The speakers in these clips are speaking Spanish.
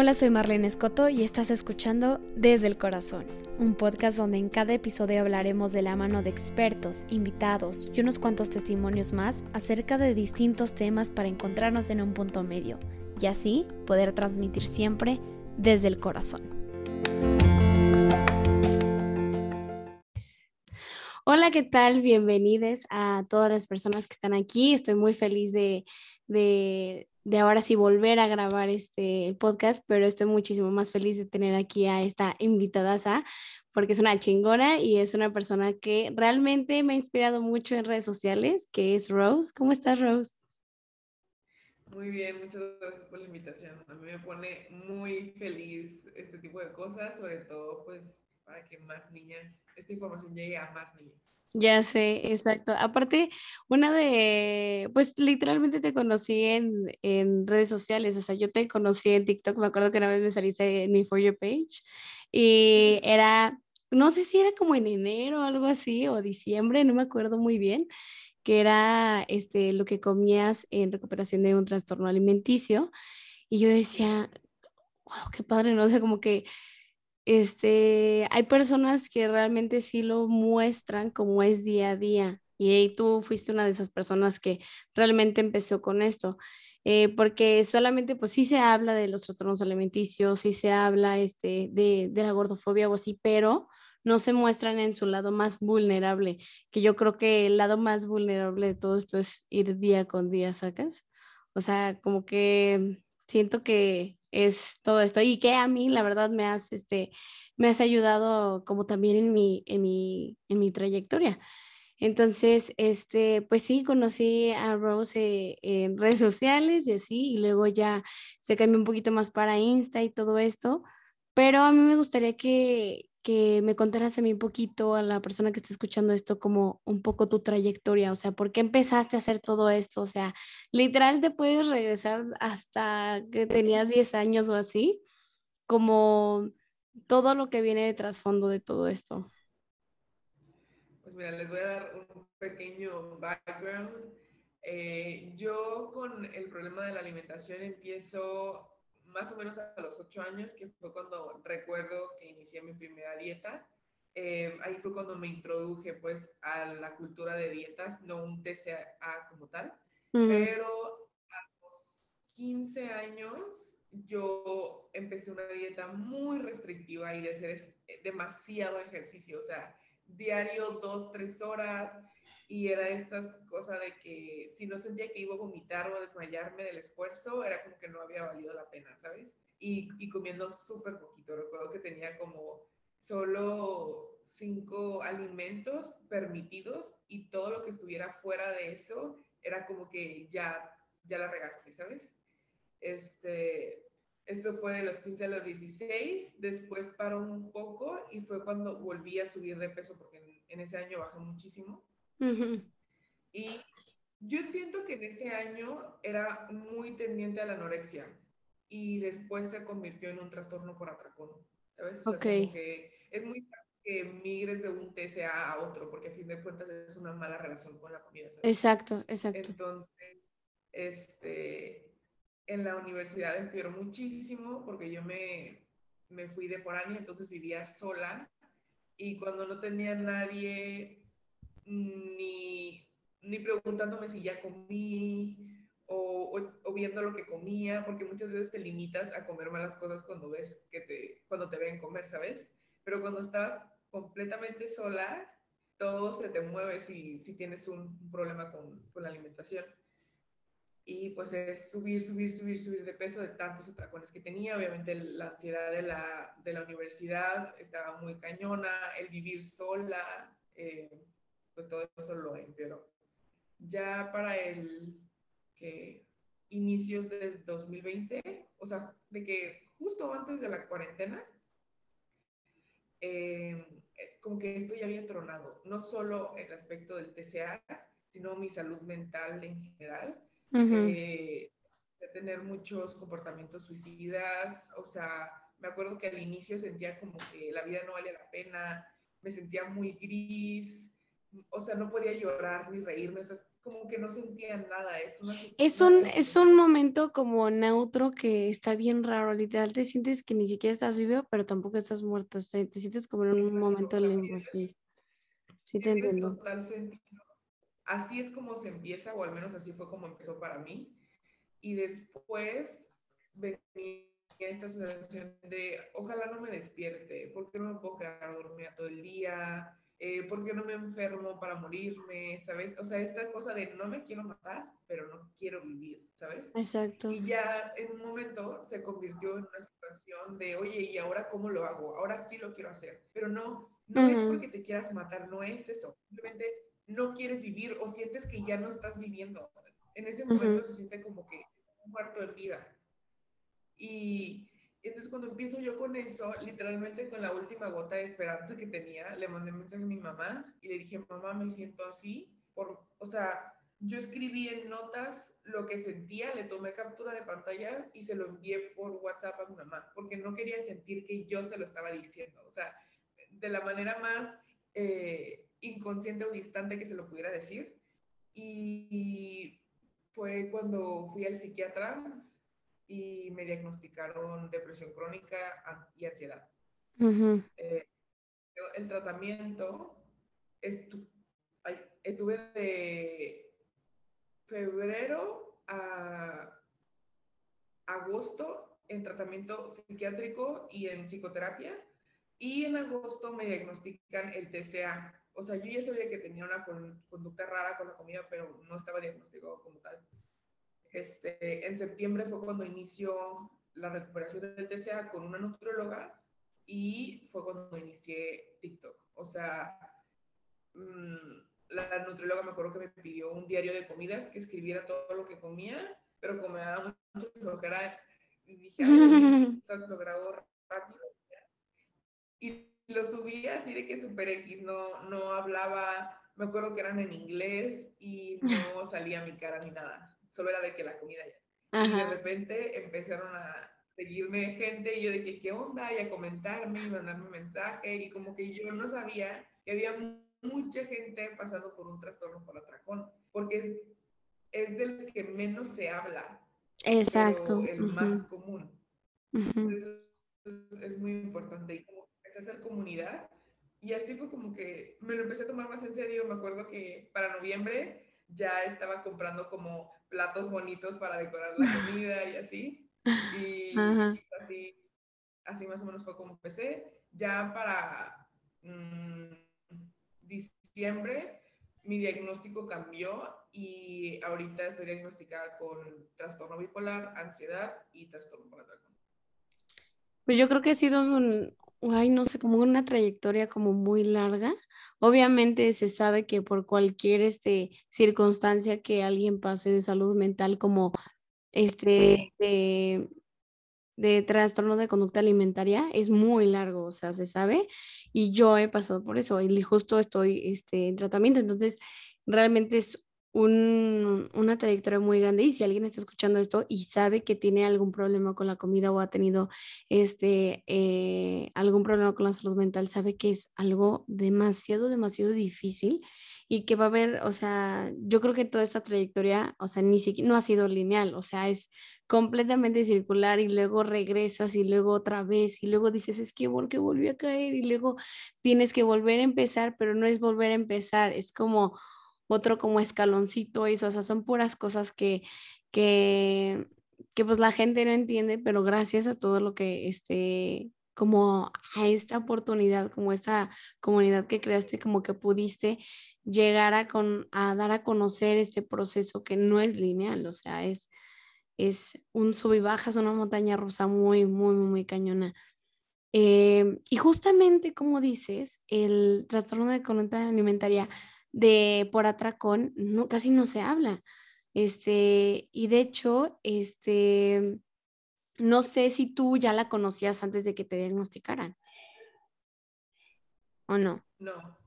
Hola, soy Marlene Escoto y estás escuchando Desde el Corazón, un podcast donde en cada episodio hablaremos de la mano de expertos, invitados y unos cuantos testimonios más acerca de distintos temas para encontrarnos en un punto medio y así poder transmitir siempre desde el corazón. Hola, ¿qué tal? Bienvenidos a todas las personas que están aquí. Estoy muy feliz de, de de ahora sí volver a grabar este podcast, pero estoy muchísimo más feliz de tener aquí a esta invitada, porque es una chingona y es una persona que realmente me ha inspirado mucho en redes sociales, que es Rose. ¿Cómo estás, Rose? Muy bien, muchas gracias por la invitación. A mí me pone muy feliz este tipo de cosas, sobre todo pues para que más niñas, esta información llegue a más niñas. Ya sé, exacto. Aparte, una de, pues literalmente te conocí en, en, redes sociales, o sea, yo te conocí en TikTok, me acuerdo que una vez me saliste en mi For Your Page y era, no sé si era como en enero o algo así, o diciembre, no me acuerdo muy bien, que era este, lo que comías en recuperación de un trastorno alimenticio. Y yo decía, wow, qué padre, ¿no? O sea, como que este, hay personas que realmente sí lo muestran como es día a día. Y tú fuiste una de esas personas que realmente empezó con esto. Eh, porque solamente pues sí se habla de los trastornos alimenticios, sí se habla este, de, de la gordofobia o así, pero no se muestran en su lado más vulnerable, que yo creo que el lado más vulnerable de todo esto es ir día con día, ¿sacas? O sea, como que siento que es todo esto y que a mí la verdad me has, este, me has ayudado como también en mi, en mi, en mi trayectoria. Entonces, este, pues sí, conocí a Rose en redes sociales y así, y luego ya se cambió un poquito más para Insta y todo esto, pero a mí me gustaría que, que me contaras a mí un poquito, a la persona que está escuchando esto, como un poco tu trayectoria, o sea, ¿por qué empezaste a hacer todo esto? O sea, literal te puedes regresar hasta que tenías 10 años o así, como todo lo que viene de trasfondo de todo esto. Pues mira, les voy a dar un pequeño background. Eh, yo con el problema de la alimentación empiezo más o menos a los ocho años, que fue cuando recuerdo que inicié mi primera dieta. Eh, ahí fue cuando me introduje pues a la cultura de dietas, no un TCA como tal, pero a los 15 años yo empecé una dieta muy restrictiva y de hacer demasiado ejercicio, o sea, diario dos, tres horas, y era estas cosas de que si no sentía que iba a vomitar o a desmayarme del esfuerzo, era como que no había valido la pena, ¿sabes? Y, y comiendo súper poquito. Recuerdo que tenía como solo cinco alimentos permitidos y todo lo que estuviera fuera de eso era como que ya, ya la regaste, ¿sabes? Este, eso fue de los 15 a los 16, después paró un poco y fue cuando volví a subir de peso porque en, en ese año bajé muchísimo y yo siento que en ese año era muy tendiente a la anorexia y después se convirtió en un trastorno por atracón, ¿sabes? O que es muy fácil que migres de un TCA a otro, porque a fin de cuentas es una mala relación con la comida. Exacto, exacto. Entonces, este, en la universidad empeoró muchísimo porque yo me, me fui de foránea, entonces vivía sola y cuando no tenía nadie ni, ni preguntándome si ya comí o, o, viendo lo que comía, porque muchas veces te limitas a comer malas cosas cuando ves que te, cuando te ven comer, ¿sabes? Pero cuando estás completamente sola, todo se te mueve si, si tienes un, problema con, con, la alimentación. Y pues es subir, subir, subir, subir de peso de tantos atracones que tenía. Obviamente la ansiedad de la, de la universidad estaba muy cañona, el vivir sola. Eh, pues todo eso lo empeoró. Ya para el que inicios de 2020, o sea, de que justo antes de la cuarentena, em, eh, como que esto ya había tronado, no solo el aspecto del TCA, sino mi salud mental en general, eh, de tener muchos comportamientos suicidas, o sea, me acuerdo que al inicio sentía como que la vida no valía la pena, me sentía muy gris, o sea, no podía llorar ni reírme, o sea, como que no sentía nada. Es, una, es, un, es un momento como neutro que está bien raro, literal, te sientes que ni siquiera estás vivo, pero tampoco estás muerto, te, sientes como en un momento de limbo, sí. Sí, te entiendo. Total sentido. Así es como se empieza, o al menos así fue como empezó para mí. Y después venía esta sensación de, ojalá no me despierte, porque no me puedo quedar dormida todo el día, eh, ¿por qué no me enfermo para morirme? ¿Sabes? O sea, esta cosa de no me quiero matar, pero no quiero vivir, ¿sabes? Exacto. Y ya en un momento se convirtió en una situación de, oye, ¿y ahora cómo lo hago? Ahora sí lo quiero hacer. Pero no, no es porque te quieras matar, no es eso. Simplemente no quieres vivir o sientes que ya no estás viviendo. En ese momento se siente como que muerto en vida. Y entonces cuando empiezo yo con eso, literalmente con la última gota de esperanza que tenía, le mandé un mensaje a mi mamá y le dije, mamá, me siento así. Por, o sea, yo escribí en notas lo que sentía, le tomé captura de pantalla y se lo envié por WhatsApp a mi mamá, porque no quería sentir que yo se lo estaba diciendo. O sea, de la manera más eh, inconsciente o distante que se lo pudiera decir. Y fue cuando fui al psiquiatra y me diagnosticaron depresión crónica y ansiedad. Eh, el tratamiento, estuve de febrero a agosto en tratamiento psiquiátrico y en psicoterapia y en agosto me diagnostican el TCA. O sea, yo ya sabía que tenía una conducta rara con la comida, pero no estaba diagnosticado como tal. Este, en septiembre fue cuando inició la recuperación del TCA con una nutrióloga y fue cuando inicié TikTok. O sea, mm, la nutrióloga me acuerdo que me pidió un diario de comidas que escribiera todo lo que comía, pero como me daba mucha flojera, dije, TikTok lo grabo rápido. Y lo subí así de que super X, no, no hablaba, me acuerdo que eran en inglés y no salía mi cara ni nada solo era de que la comida ya. Y de repente empezaron a seguirme gente y yo de que qué onda y a comentarme y mandarme mensaje y como que yo no sabía que había mucha gente pasando por un trastorno por atracón, porque es, es del que menos se habla. Exacto. el más común. Entonces, es, muy importante y como empecé a hacer comunidad y así fue como que me lo empecé a tomar más en serio. Me acuerdo que para noviembre ya estaba comprando como platos bonitos para decorar la comida y así. Y así, así más o menos fue como empecé. Ya para mm, diciembre mi diagnóstico cambió y ahorita estoy diagnosticada con trastorno bipolar, ansiedad y trastorno por Pues yo creo que ha sido un, ay, no sé, como una trayectoria como muy larga Obviamente se sabe que por cualquier este, circunstancia que alguien pase de salud mental como este de, trastorno de conducta alimentaria es muy largo, o sea, se sabe, y yo he pasado por eso, y justo estoy este, en tratamiento, entonces realmente es una trayectoria muy grande y si alguien está escuchando esto y sabe que tiene algún problema con la comida o ha tenido este, eh, algún problema con la salud mental, sabe que es algo demasiado, demasiado difícil y que va a haber, o sea, yo creo que toda esta trayectoria, o sea, ni siquiera no ha sido lineal, o sea, es completamente circular y luego regresas y luego otra vez y luego dices, es que porque volví a caer y luego tienes que volver a empezar, pero no es volver a empezar, es como otro como escaloncito, eso, o sea, son puras cosas que, que, que pues la gente no entiende, pero gracias a todo lo que, este, como a esta oportunidad, como esta comunidad que creaste, como que pudiste llegar a, con, a dar a conocer este proceso que no es lineal, o sea, es, es un sub y bajas, una montaña rusa muy, muy, muy cañona. Eh, y justamente como dices, el trastorno de conducta alimentaria de por atracón no, casi no se habla. Este, y de hecho, este, no sé si tú ya la conocías antes de que te diagnosticaran. ¿O no? No,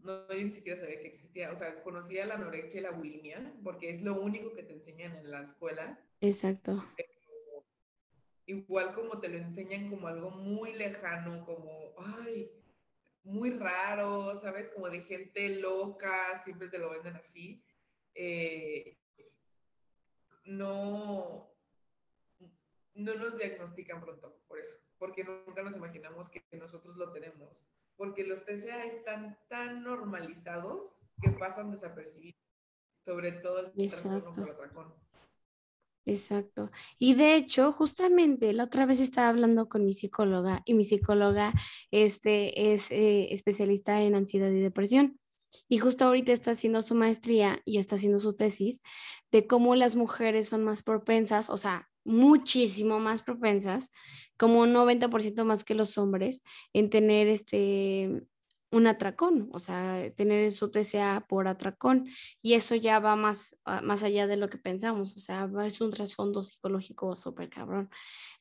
no, yo ni siquiera sabía que existía. O sea, conocía la anorexia y la bulimia porque es lo único que te enseñan en la escuela. Exacto. igual como te lo enseñan como algo muy lejano, como, ay, muy raro, ¿sabes? Como de gente loca, siempre te lo venden así. Eh, no, no nos diagnostican pronto por eso, porque nunca nos imaginamos que nosotros lo tenemos, porque los TCA están tan normalizados que pasan desapercibidos, sobre todo el trastorno por atracón. Exacto. Y de hecho, justamente la otra vez estaba hablando con mi psicóloga y mi psicóloga este, es eh, especialista en ansiedad y depresión. Y justo ahorita está haciendo su maestría y está haciendo su tesis de cómo las mujeres son más propensas, o sea, muchísimo más propensas, como un 90% más que los hombres, en tener este un atracón, o sea, tener su TCA por atracón. Y eso ya va más, ah, más allá de lo que pensamos, o sea, es un trasfondo psicológico súper cabrón.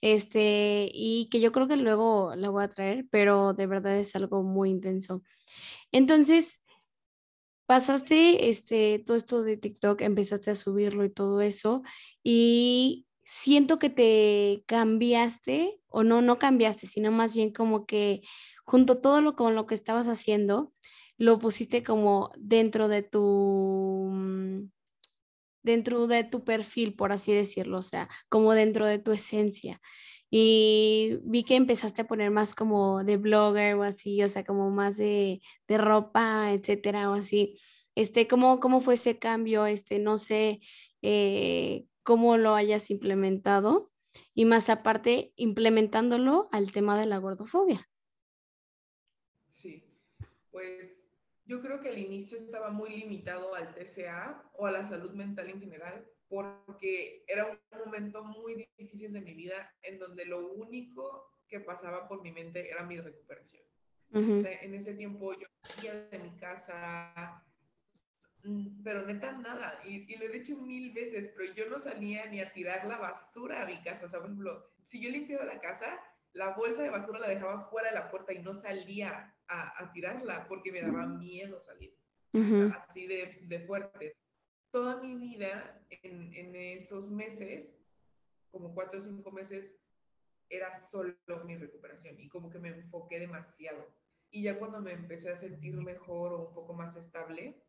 Este, y que yo creo que luego la voy a traer, pero de verdad es algo muy intenso. Entonces, pasaste este, todo esto de TikTok, empezaste a subirlo y todo eso, y siento que te cambiaste, o no, no cambiaste, sino más bien como que junto todo lo con lo que estabas haciendo, lo pusiste como dentro de tu mm, dentro de tu perfil, por así decirlo, o sea, como dentro de tu esencia. Y vi que empezaste a poner más como de blogger o así, o sea, como más de, de ropa, etcétera, o así. Este, ¿cómo, ¿Cómo fue ese cambio? Este, no sé eh, cómo lo hayas implementado y más aparte, implementándolo al tema de la gordofobia. Sí, pues yo creo que al inicio estaba muy limitado al TCA o a la salud mental en general, porque era un momento muy difícil de mi vida en donde lo único que pasaba por mi mente era mi recuperación. en ese tiempo yo salía de mi casa, mm, pero neta nada, y, y, lo he dicho mil veces, pero yo no salía ni a tirar la basura a mi casa. O sea, por ejemplo, si yo limpiaba la casa, la bolsa de basura la dejaba fuera de la puerta y no salía a, tirarla porque me daba miedo salir. Así de, de, fuerte. Toda mi vida en, en, esos meses, como cuatro o cinco meses, era solo mi recuperación y como que me enfoqué demasiado. Y ya cuando me empecé a sentir mejor o un poco más estable,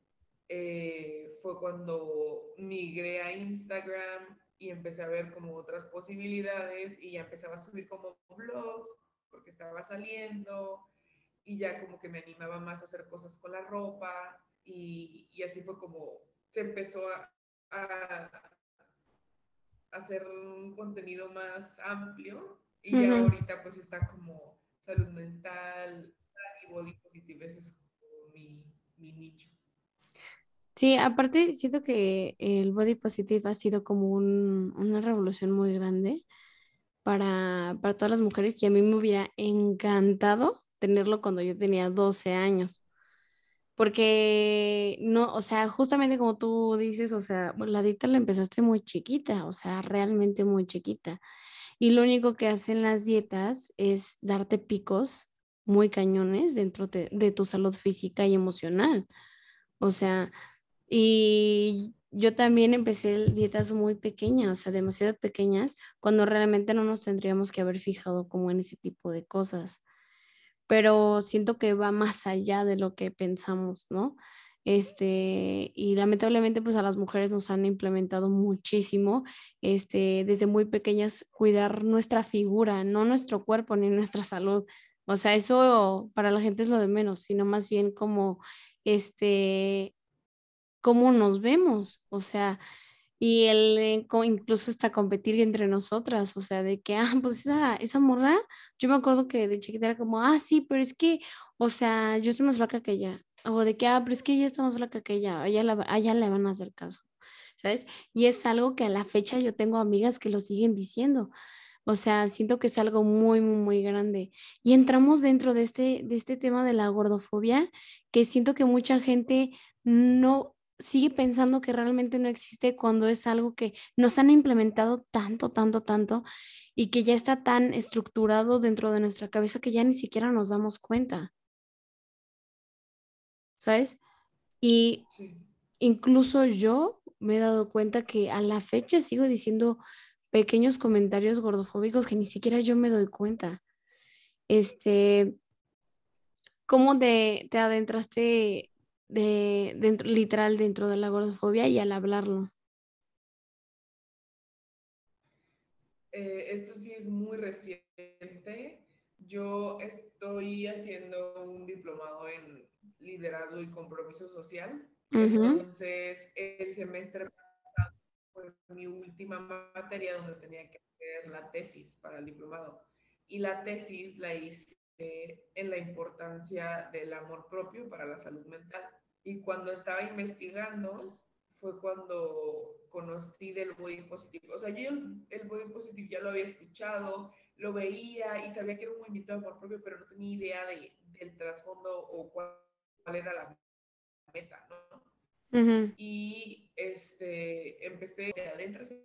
eh, fue cuando migré a Instagram y empecé a ver como otras posibilidades y ya empezaba a subir como blogs porque estaba saliendo y ya como que me animaba más a hacer cosas con la ropa y, y así fue como se empezó a, a, hacer un contenido más amplio y ya ahorita pues está como salud mental y body positive, ese es como mi, mi nicho. Sí, aparte siento que el body positive ha sido como una revolución muy grande para, para todas las mujeres y a mí me hubiera encantado tenerlo cuando yo tenía 12 años. Porque no, o sea, justamente como tú dices, o sea, la dieta la empezaste muy chiquita, o sea, realmente muy chiquita. Y lo único que hacen las dietas es darte picos muy cañones dentro de, de tu salud física y emocional. O sea, y yo también empecé dietas muy pequeñas, o sea, demasiado pequeñas, cuando realmente no nos tendríamos que haber fijado como en ese tipo de cosas. Pero siento que va más allá de lo que pensamos, ¿no? Este, y lamentablemente pues a las mujeres nos han implementado muchísimo, este, desde muy pequeñas cuidar nuestra figura, no nuestro cuerpo ni nuestra salud. O sea, eso para la gente es lo de menos, sino más bien como este cómo nos vemos, o sea, y el eh, incluso hasta competir entre nosotras, o sea, de que, ah, pues esa, esa morra, yo me acuerdo que de chiquita era como, ah, sí, pero es que, o sea, yo estoy más flaca que ella, o de que, ah, pero es que ella está más flaca que ella, a ella, a ella le van a hacer caso, ¿sabes? Y es algo que a la fecha yo tengo amigas que lo siguen diciendo, o sea, siento que es algo muy, muy, muy grande. Y entramos dentro de este, de este tema de la gordofobia, que siento que mucha gente no, sigue pensando que realmente no existe cuando es algo que nos han implementado tanto, tanto, tanto y que ya está tan estructurado dentro de nuestra cabeza que ya ni siquiera nos damos cuenta. ¿Sabes? Y incluso yo me he dado cuenta que a la fecha sigo diciendo pequeños comentarios gordofóbicos que ni siquiera yo me doy cuenta. Este, ¿cómo te, te adentraste de, dentro, literal dentro de la gordofobia y al hablarlo? Eh, esto sí es muy reciente. Yo estoy haciendo un diplomado en liderazgo y compromiso social. Entonces, el semestre pasado fue mi última materia donde tenía que hacer la tesis para el diplomado. Y la tesis la hice en la importancia del amor propio para la salud mental. Y cuando estaba investigando, fue cuando conocí del body positive. O sea, yo el, body positive ya lo había escuchado, lo veía y sabía que era un movimiento de amor propio, pero no tenía idea de, del trasfondo o cuál, era la meta, ¿no? Y este, empecé de adentro ese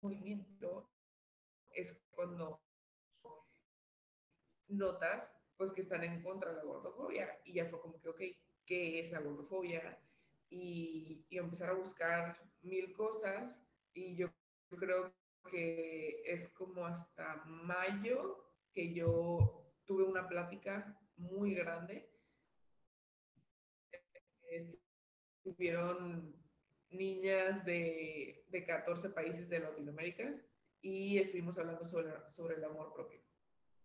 movimiento, es cuando notas pues que están en contra de la gordofobia y ya fue como que, ok, ¿qué es la gordofobia? Y, y empezar a buscar mil cosas y yo creo que es como hasta mayo que yo tuve una plática muy grande. Estuvieron niñas de, de 14 países de Latinoamérica y estuvimos hablando sobre, sobre el amor propio.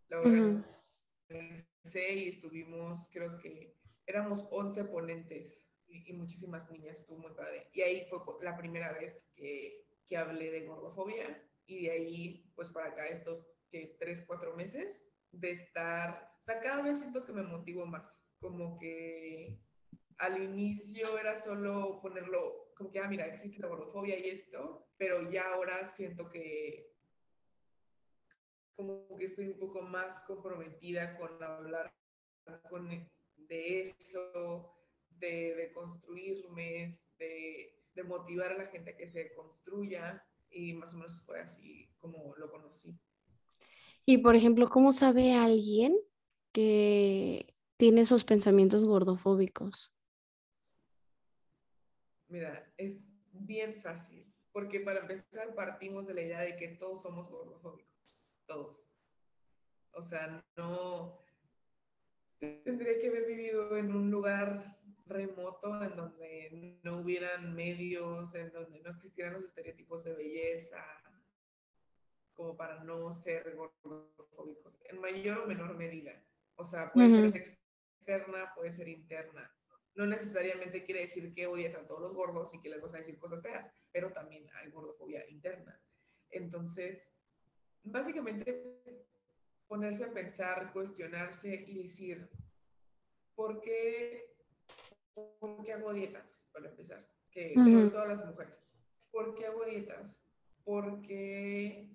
La organicé y estuvimos, creo que éramos 11 ponentes y, muchísimas niñas, estuvo muy padre. Y ahí fue la primera vez que, que hablé de gordofobia y de ahí, pues para acá, estos que tres, cuatro meses de estar, o sea, cada vez siento que me motivo más, como que al inicio era solo ponerlo, como que, ah, mira, existe la gordofobia y esto, pero ya ahora siento que como que estoy un poco más comprometida con hablar con, de eso, de, construirme, de, de, motivar a la gente a que se construya y más o menos fue así como lo conocí. Y por ejemplo, ¿cómo sabe alguien que tiene esos pensamientos gordofóbicos? Mira, es bien fácil, porque para empezar partimos de la idea de que todos somos gordofóbicos, todos. O sea, no tendría que haber vivido en un lugar remoto en donde no hubieran medios, en donde no existieran los estereotipos de belleza, como para no ser gordofóbicos, en mayor o menor medida. O sea, puede ser externa, puede ser interna. No necesariamente quiere decir que odias a todos los gordos y que les vas a decir cosas feas, pero también hay gordofobia interna. Entonces, básicamente ponerse a pensar, cuestionarse y decir, ¿por qué ¿por qué hago dietas? Para empezar, que uh todas las mujeres. ¿Por qué hago dietas? Porque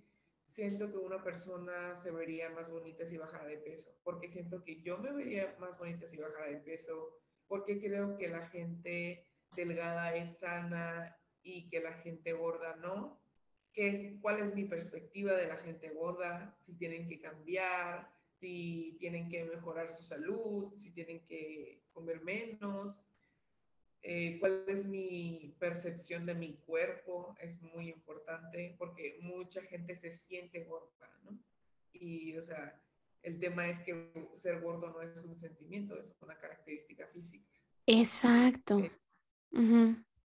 siento que una persona se vería más bonita si bajara de peso, porque siento que yo me vería más bonita si bajara de peso, porque creo que la gente delgada es sana y que la gente gorda no. ¿Qué es, ¿Cuál es mi perspectiva de la gente gorda? Si tienen que cambiar, si tienen que mejorar su salud, si tienen que comer menos, eh, cuál es mi percepción de mi cuerpo, es muy importante porque mucha gente se siente gorda, ¿no? Y, o sea, el tema es que ser gordo no es un sentimiento, es una característica física. Exacto. Eh,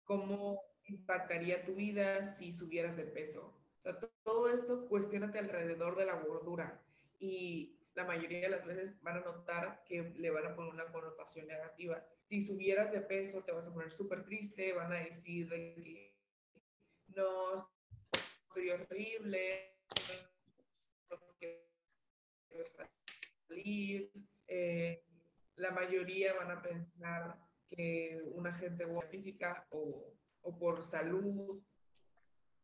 ¿Cómo impactaría tu vida si subieras de peso? O sea, todo esto cuestionate alrededor de la gordura y la mayoría de las veces van a notar que le van a poner una connotación negativa. Si subieras de peso, te vas a poner súper triste, van a decir que no, estoy horrible, no quiero salir. Eh, la mayoría van a pensar que una gente física o, o por salud.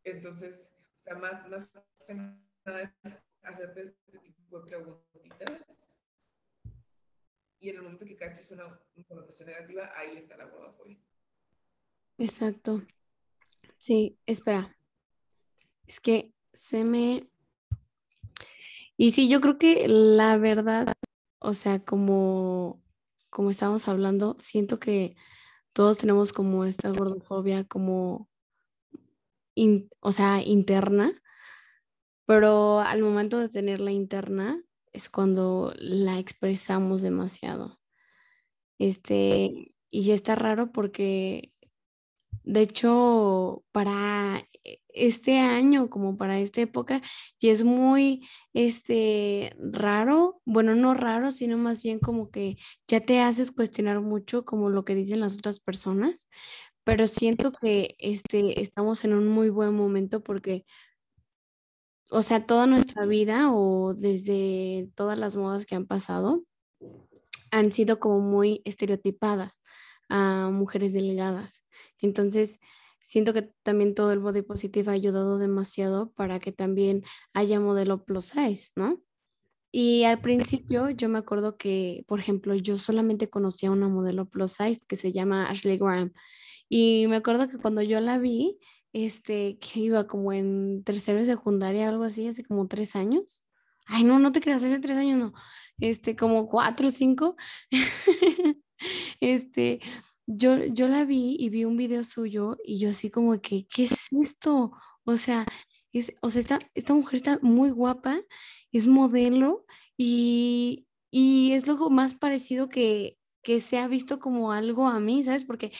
Entonces, o sea, más, más que nada es hacerte este tipo de preguntitas. Y en el momento que caches una, connotación negativa, ahí está la gordofobia. Exacto. Sí, espera. Es que se me... Y sí, yo creo que la verdad, o sea, como, como estábamos hablando, siento que todos tenemos como esta gordofobia como, o sea, interna, pero al momento de tener la interna, es cuando la expresamos demasiado. Este, y está raro porque, de hecho, para este año, como para esta época, y es muy, este, raro, bueno, no raro, sino más bien como que ya te haces cuestionar mucho como lo que dicen las otras personas, pero siento que, este, estamos en un muy buen momento porque o sea, toda nuestra vida o desde todas las modas que han pasado han sido como muy estereotipadas a mujeres delgadas. Entonces, siento que también todo el body positive ha ayudado demasiado para que también haya modelo plus size, ¿no? Y al principio yo me acuerdo que, por ejemplo, yo solamente conocía una modelo plus size que se llama Ashley Graham. Y me acuerdo que cuando yo la vi, este, que iba como en tercero de secundaria, algo así, hace como tres años. Ay, no, no te creas, hace tres años no, este, como cuatro o cinco. este, yo, yo la vi y vi un video suyo y yo así como que, ¿qué es esto? O sea, es, o sea, esta, esta mujer está muy guapa, es modelo y, y es lo más parecido que, que se ha visto como algo a mí, ¿sabes? Porque,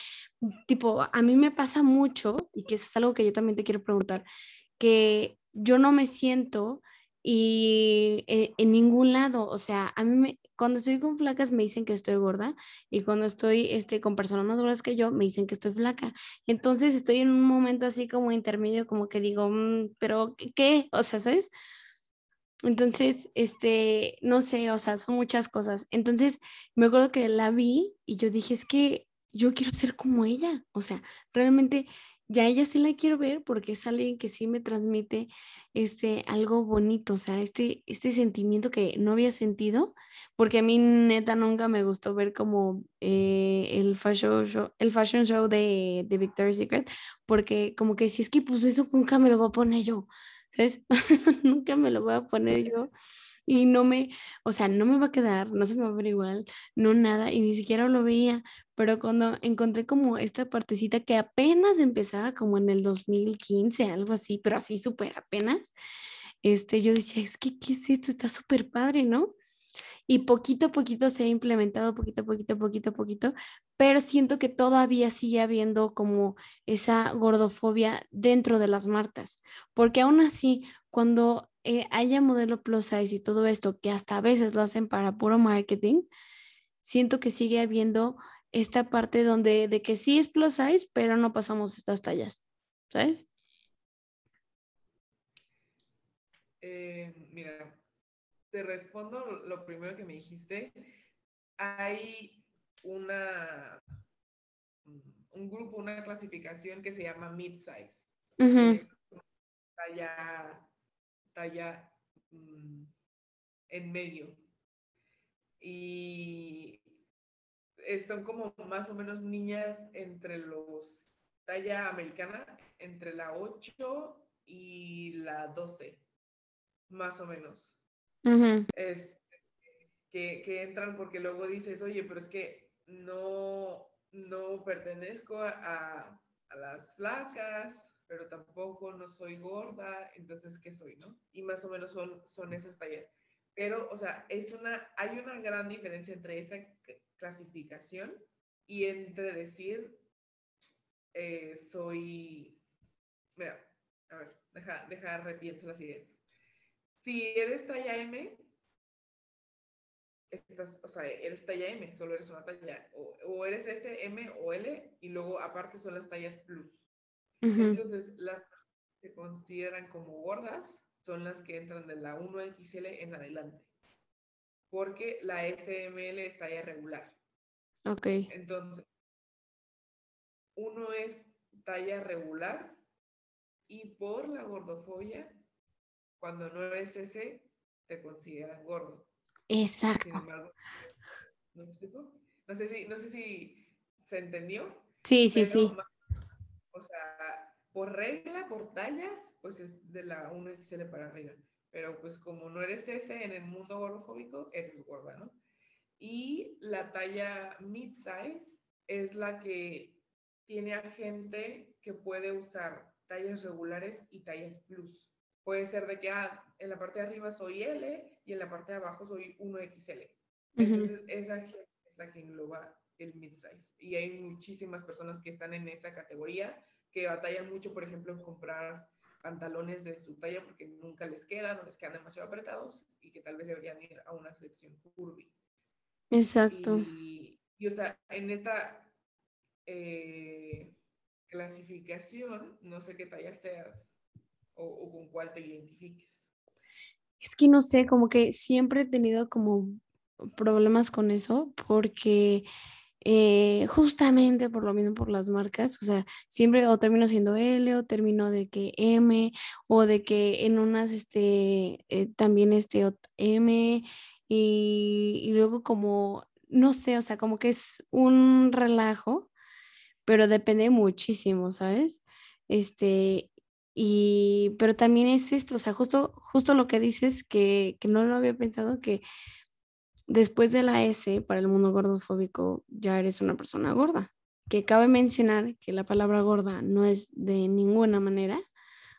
tipo, a mí me pasa mucho, y que eso es algo que yo también te quiero preguntar, que yo no me siento y eh, en ningún lado, o sea, a mí me, cuando estoy con flacas me dicen que estoy gorda y cuando estoy este, con personas más gordas que yo me dicen que estoy flaca. Entonces estoy en un momento así como intermedio, como que digo, mm, pero ¿qué? O sea, ¿sabes? Entonces, este, no sé, o sea, son muchas cosas. Entonces, me acuerdo que la vi y yo dije, es que yo quiero ser como ella. O sea, realmente ya ella sí la quiero ver porque es alguien que sí me transmite este algo bonito, o sea, este, este sentimiento que no había sentido, porque a mí neta nunca me gustó ver como eh, el, fashion show, el fashion show de, de Victoria's Secret, porque como que si es que pues eso nunca me lo voy a poner yo. ¿sabes? Nunca me lo voy a poner yo y no me, o sea, no me va a quedar, no se me va a ver igual, no nada, y ni siquiera lo veía, pero cuando encontré como esta partecita que apenas empezaba como en el 2015, algo así, pero así súper apenas, este, yo decía, es que, ¿qué es esto? Está súper padre, ¿no? y poquito a poquito se ha implementado, poquito a poquito, poquito a poquito, pero siento que todavía sigue habiendo como esa gordofobia dentro de las marcas, porque aún así, cuando eh, haya modelo plus size y todo esto, que hasta a veces lo hacen para puro marketing, siento que sigue habiendo esta parte donde de que sí es plus size, pero no pasamos estas tallas, ¿sabes? Eh, mira, te respondo lo primero que me dijiste. Hay una, un grupo, una clasificación que se llama mid-size. Talla, talla mm, en medio. Y son como más o menos niñas entre los talla americana, entre la 8 y la 12, más o menos es, que, entran porque luego dices, oye, pero es que no, no pertenezco a, las flacas, pero tampoco no soy gorda, entonces, ¿qué soy, no? Y más o menos son, son esas tallas. Pero, o sea, es una, hay una gran diferencia entre esa clasificación y entre decir, eh, soy, mira, a ver, deja, deja, repienso las ideas. Si eres talla M, estás, o sea, eres talla M, solo eres una talla, o, eres S, M o L, y luego aparte son las tallas plus. Entonces, las personas que se consideran como gordas son las que entran de la 1XL en adelante, porque la SML es talla regular. Ok. Entonces, uno es talla regular y por la gordofobia cuando no eres ese, te consideran gordo. Exacto. Sin embargo, ¿no No sé si, no sé si se entendió. Sí, sí, sí. o sea, por regla, por tallas, pues es de la 1XL para arriba. Pero pues como no eres ese en el mundo gordofóbico, eres gorda, ¿no? Y la talla mid-size es la que tiene a gente que puede usar tallas regulares y tallas plus puede ser de que ah, en la parte de arriba soy L y en la parte de abajo soy 1XL. Entonces, esa es la que engloba el mid-size. Y hay muchísimas personas que están en esa categoría que batallan mucho, por ejemplo, en comprar pantalones de su talla porque nunca les quedan o les quedan demasiado apretados y que tal vez deberían ir a una sección curvy. Exacto. Y, o sea, en esta eh, clasificación, no sé qué talla seas o, o con cuál te identifiques. Es que no sé, como que siempre he tenido como problemas con eso porque eh, justamente por lo mismo, por las marcas, o sea, siempre o termino siendo L o termino de que M o de que en unas, este, eh, también este M y, y luego como, no sé, o sea, como que es un relajo, pero depende muchísimo, ¿sabes? Este, y, pero también es esto, o sea, justo, justo lo que dices que, que no lo había pensado, que Después de la S, para el mundo gordofóbico, ya eres una persona gorda. Que cabe mencionar que la palabra gorda no es de ninguna manera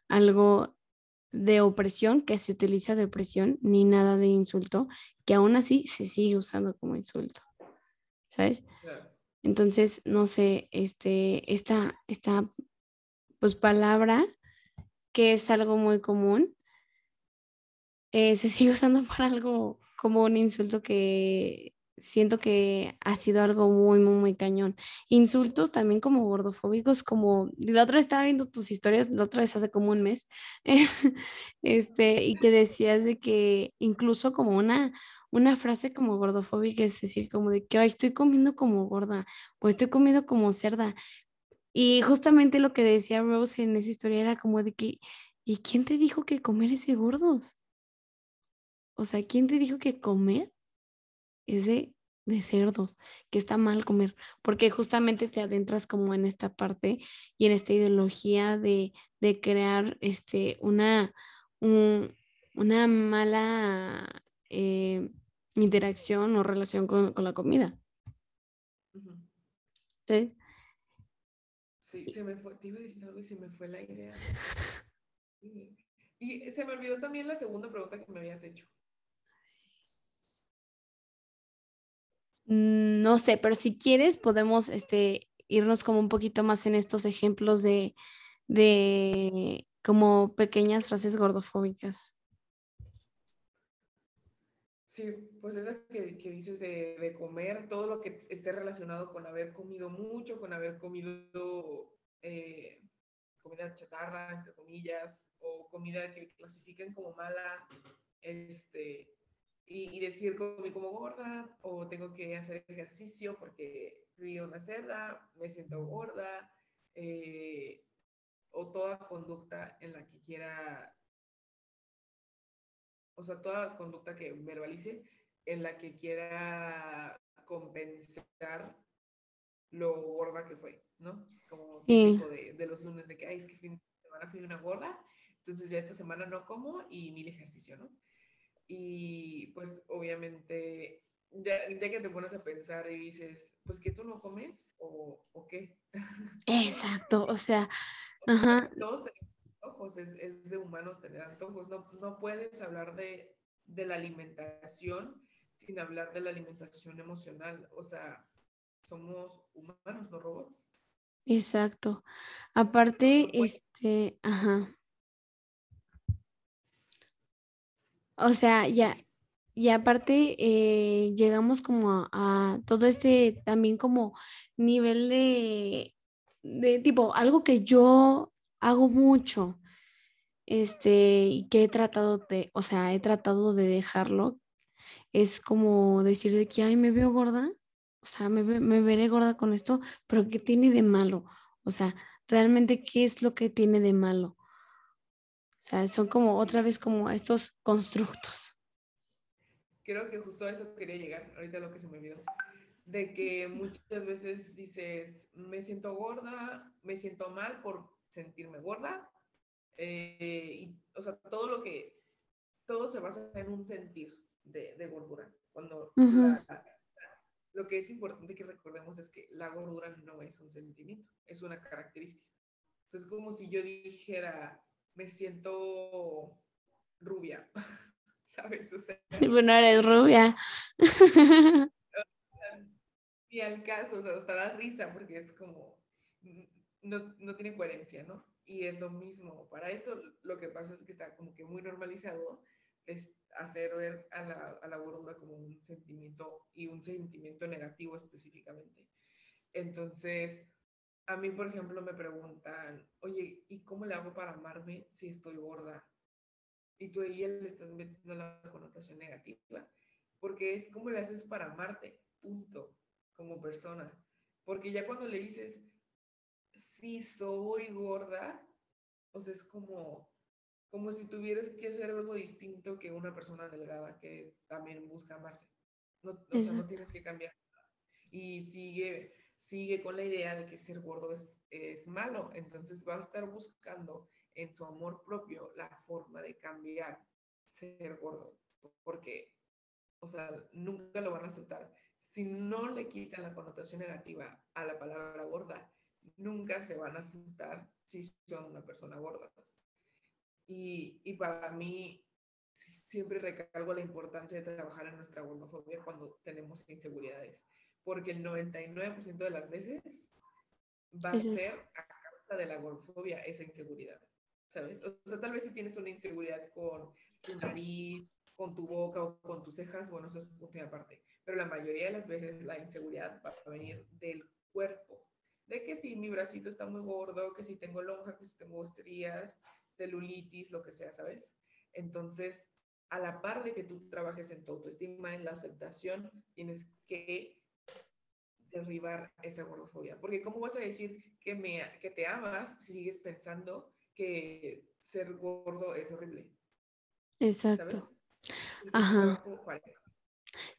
algo de opresión, que se utiliza de opresión, ni nada de insulto, que aún así se sigue usando como insulto. ¿Sabes? Entonces, no sé, este, esta, esta pues palabra, que es algo muy común, eh, se sigue usando para algo como un insulto que siento que ha sido algo muy, muy, muy cañón. Insultos también como gordofóbicos, como la otra estaba viendo tus historias, la otra vez hace como un mes, este, y que decías de que incluso como una, una frase como gordofóbica, es decir, como de que Ay, estoy comiendo como gorda o estoy comiendo como cerda. Y justamente lo que decía Rose en esa historia era como de que, ¿y quién te dijo que comer ese gordos? O sea, ¿quién te dijo que comer es de, cerdos? Que está mal comer, porque justamente te adentras como en esta parte y en esta ideología de, crear este, una, una mala eh, interacción o relación con, la comida. ¿Sí? Sí, se me fue, te iba a decir algo y se me fue la idea. Y se me olvidó también la segunda pregunta que me habías hecho. No sé, pero si quieres podemos este, irnos como un poquito más en estos ejemplos de, de como pequeñas frases gordofóbicas. Sí, pues esa que, que dices de, de, comer, todo lo que esté relacionado con haber comido mucho, con haber comido eh, comida chatarra, entre comillas, o comida que clasifican como mala, este, y, decir comí como gorda o tengo que hacer ejercicio porque fui una cerda, me siento gorda, eh, o toda conducta en la que quiera, o sea, toda conducta que verbalice en la que quiera compensar lo gorda que fue, ¿no? Como típico de, de, los lunes de que, ay, es que fin de semana fui una gorda, entonces ya esta semana no como y mil ejercicio, ¿no? Y pues obviamente, ya, que te pones a pensar y dices, pues que tú no comes o, o qué. Exacto, o sea, ajá. Todos tenemos antojos, es, es, de humanos tener antojos. No, no puedes hablar de, de la alimentación sin hablar de la alimentación emocional. O sea, somos humanos, no robots. Exacto. Aparte, este, ajá. O sea, ya, y aparte eh, llegamos como a, todo este también como nivel de, de tipo, algo que yo hago mucho, este, y que he tratado de, o sea, he tratado de dejarlo, es como decir de que, ay, me veo gorda, o sea, me, me veré gorda con esto, pero ¿qué tiene de malo? O sea, realmente, ¿qué es lo que tiene de malo? O sea, son como otra vez como estos constructos. Creo que justo a eso quería llegar, ahorita lo que se me olvidó. De que muchas veces dices, me siento gorda, me siento mal por sentirme gorda. Eh, y, o sea, todo lo que, todo se basa en un sentir de, de gordura. Cuando lo que es importante que recordemos es que la gordura no es un sentimiento, es una característica. Entonces, como si yo dijera, me siento rubia, ¿sabes? O sea, bueno, eres rubia. y al caso, o sea, hasta da risa porque es como, no, no tiene coherencia, ¿no? Y es lo mismo. Para esto lo que pasa es que está como que muy normalizado es hacer ver a la, a la gordura como un sentimiento y un sentimiento negativo específicamente. Entonces, a mí, por ejemplo, me preguntan, oye, ¿y cómo le hago para amarme si estoy gorda? Y tú ahí le estás metiendo la connotación negativa, porque es cómo le haces para amarte, punto, como persona. Porque ya cuando le dices, sí soy gorda, o sea, es como, como si tuvieras que hacer algo distinto que una persona delgada que también busca amarse. No, o sea, no tienes que cambiar. Y sigue, sigue con la idea de que ser gordo es, es malo. Entonces va a estar buscando en su amor propio la forma de cambiar ser gordo. Porque, o sea, nunca lo van a aceptar. Si no le quitan la connotación negativa a la palabra gorda, nunca se van a aceptar si son una persona gorda. Y, y para mí, siempre recalco la importancia de trabajar en nuestra gordofobia cuando tenemos inseguridades, porque el 99% de las veces va a ser a causa de la gordofobia esa inseguridad, ¿sabes? O sea, tal vez si tienes una inseguridad con tu nariz, con tu boca o con tus cejas, bueno, eso es punto y aparte, pero la mayoría de las veces la inseguridad va a venir del cuerpo, de que si mi bracito está muy gordo, que si tengo lonja, que si tengo estrías, celulitis, lo que sea, ¿sabes? Entonces, a la par de que tú trabajes en tu autoestima, en la aceptación, tienes que derribar esa gordofobia. Porque ¿cómo vas a decir que, me, que te amas si sigues pensando que ser gordo es horrible? Exacto. ¿Sabes? Ajá.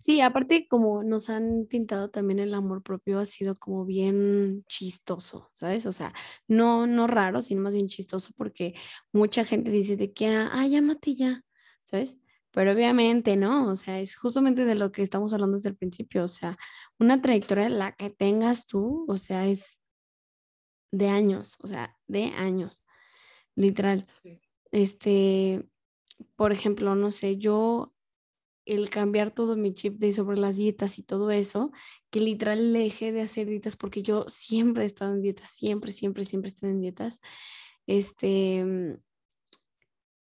Sí, aparte como nos han pintado también el amor propio ha sido como bien chistoso, ¿sabes? O sea, no, no raro, sino más bien chistoso porque mucha gente dice de que, ah, llámate ya, ¿sabes? Pero obviamente no, o sea, es justamente de lo que estamos hablando desde el principio, o sea, una trayectoria la que tengas tú, o sea, es de años, o sea, de años, literal. Este, por ejemplo, no sé, yo el cambiar todo mi chip de sobre las dietas y todo eso, que literal dejé de hacer dietas porque yo siempre he estado en dietas, siempre, siempre, siempre he estado en dietas. Este, mm,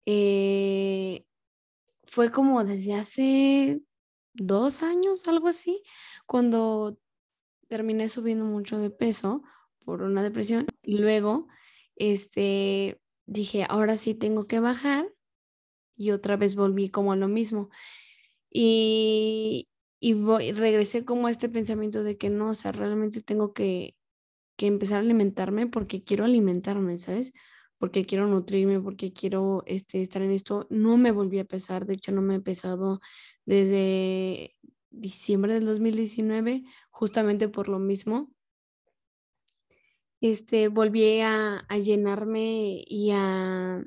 eh, fue como desde hace dos años, algo así, cuando terminé subiendo mucho de peso por una depresión. Y luego, este, dije, ahora sí tengo que bajar y otra vez volví como a lo mismo. Y, y regresé como a este pensamiento de que no, o sea, realmente tengo que, que empezar a alimentarme porque quiero alimentarme, ¿sabes? Porque quiero nutrirme, porque quiero este, estar en esto. No me volví a pesar, de hecho no me he pesado desde diciembre del 2019, justamente por lo mismo. Este, volví a, llenarme y a,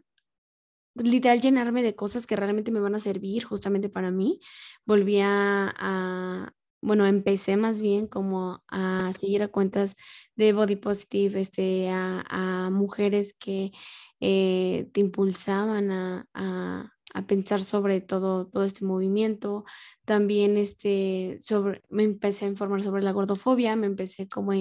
pues, literal llenarme de cosas que realmente me van a servir justamente para mí. Volví a, bueno, empecé más bien como a seguir a cuentas de Body Positive, este, a, mujeres que eh, te impulsaban a, a pensar sobre todo, todo este movimiento. También este, sobre, me empecé a informar sobre la gordofobia, me empecé como a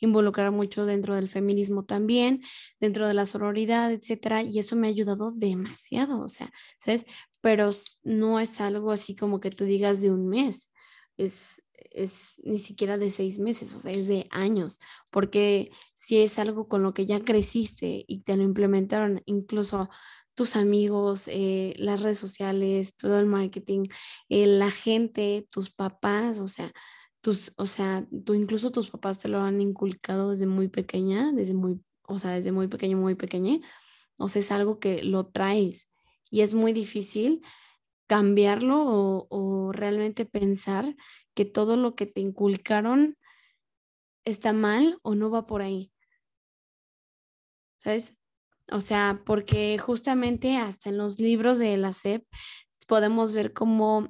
involucrar mucho dentro del feminismo también, dentro de la sororidad, etcétera, y eso me ha ayudado demasiado, o sea, ¿sabes? Pero no es algo así como que tú digas de un mes, es, es ni siquiera de seis meses, o sea, es de años, porque si es algo con lo que ya creciste y te lo implementaron, incluso tus amigos, eh, las redes sociales, todo el marketing, eh, la gente, tus papás, o sea, tus, o sea, tú incluso tus papás te lo han inculcado desde muy pequeña, desde muy, o sea, desde muy pequeño, muy pequeña, o sea, es algo que lo traes y es muy difícil cambiarlo o, o realmente pensar que todo lo que te inculcaron está mal o no va por ahí. ¿Sabes? O sea, porque justamente hasta en los libros de la SEP podemos ver cómo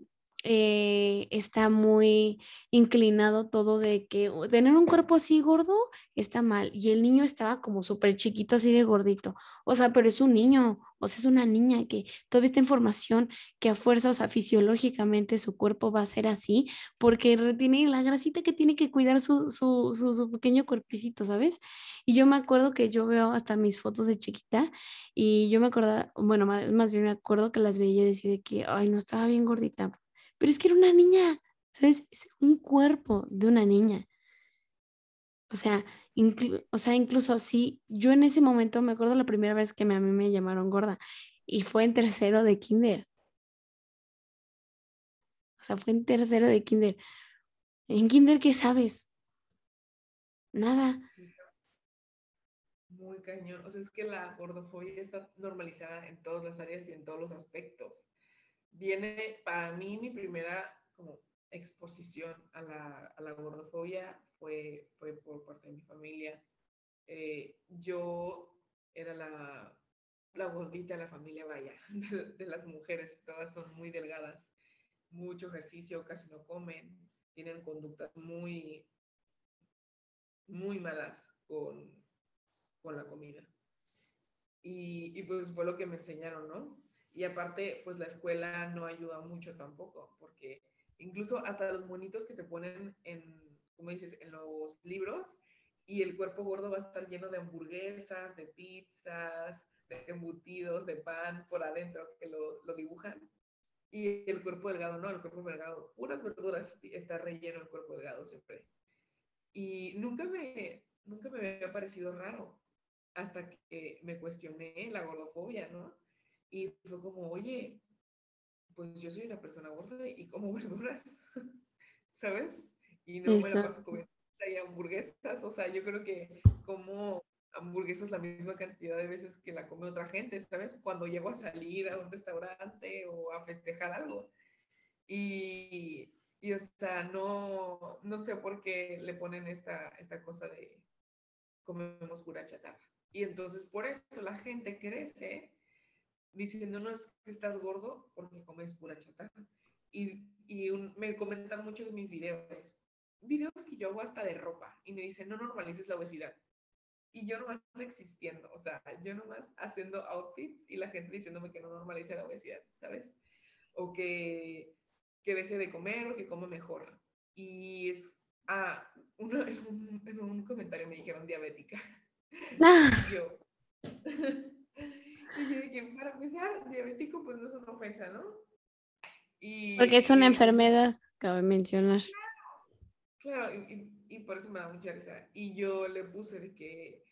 eh, está muy inclinado todo de que tener un cuerpo así gordo está mal. Y el niño estaba como súper chiquito, así de gordito. O sea, pero es un niño, o sea, es una niña que todavía está información que a fuerza, o sea, fisiológicamente su cuerpo va a ser así, porque tiene la grasita que tiene que cuidar su, su, su, pequeño cuerpecito, ¿sabes? Y yo me acuerdo que yo veo hasta mis fotos de chiquita y yo me acuerdo, bueno, más, más bien me acuerdo que las veía y decía de que, ay, no estaba bien gordita pero es que era una niña, ¿sabes? Es un cuerpo de una niña. O sea, o sea, incluso así, yo en ese momento me acuerdo la primera vez que a mí me llamaron gorda y fue en tercero de kinder. O sea, fue en tercero de kinder. ¿En kinder qué sabes? Nada. Muy cañón. O sea, es que la gordofobia está normalizada en todas las áreas y en todos los aspectos viene para mí mi primera como exposición a la, a la gordofobia fue, fue por parte de mi familia. Eh, yo era la, la gordita de la familia, vaya, de, las mujeres, todas son muy delgadas, mucho ejercicio, casi no comen, tienen conductas muy, muy malas con, con la comida. Y pues fue lo que me enseñaron, ¿no? Y aparte, pues la escuela no ayuda mucho tampoco, porque incluso hasta los monitos que te ponen en, como dices, en los libros, y el cuerpo gordo va a estar lleno de hamburguesas, de pizzas, de embutidos, de pan por adentro, que lo, lo dibujan. Y el cuerpo delgado, no, el cuerpo delgado, puras verduras, está relleno el cuerpo delgado siempre. Y nunca me, nunca me había parecido raro hasta que me cuestioné la gordofobia, ¿no? Y fue como, oye, pues yo soy una persona gorda y como verduras, ¿sabes? Y no me la paso comiendo y hamburguesas, o sea, yo creo que como hamburguesas la misma cantidad de veces que la come otra gente, ¿sabes? Cuando llego a salir a un restaurante o a festejar algo. Y, y o sea, no, no sé por qué le ponen esta, esta cosa de comemos pura chatarra. Y entonces por eso la gente crece diciendo, no es que estás gordo porque comes pura chatarra. Y, y me comentan muchos mis videos, videos que yo hago hasta de ropa, y me dicen, no normalices la obesidad. Y yo nomás existiendo, o sea, yo nomás haciendo outfits y la gente diciéndome que no normalice la obesidad, ¿sabes? O que, que deje de comer o que come mejor. Y es, ah, uno, en, un, en un comentario me dijeron diabética. Ah. yo, y yo dije, para empezar, diabético pues no es una ofensa, ¿no? Y, Porque es una enfermedad, cabe mencionar. Claro, y, y, por eso me da mucha risa. Y yo le puse de que,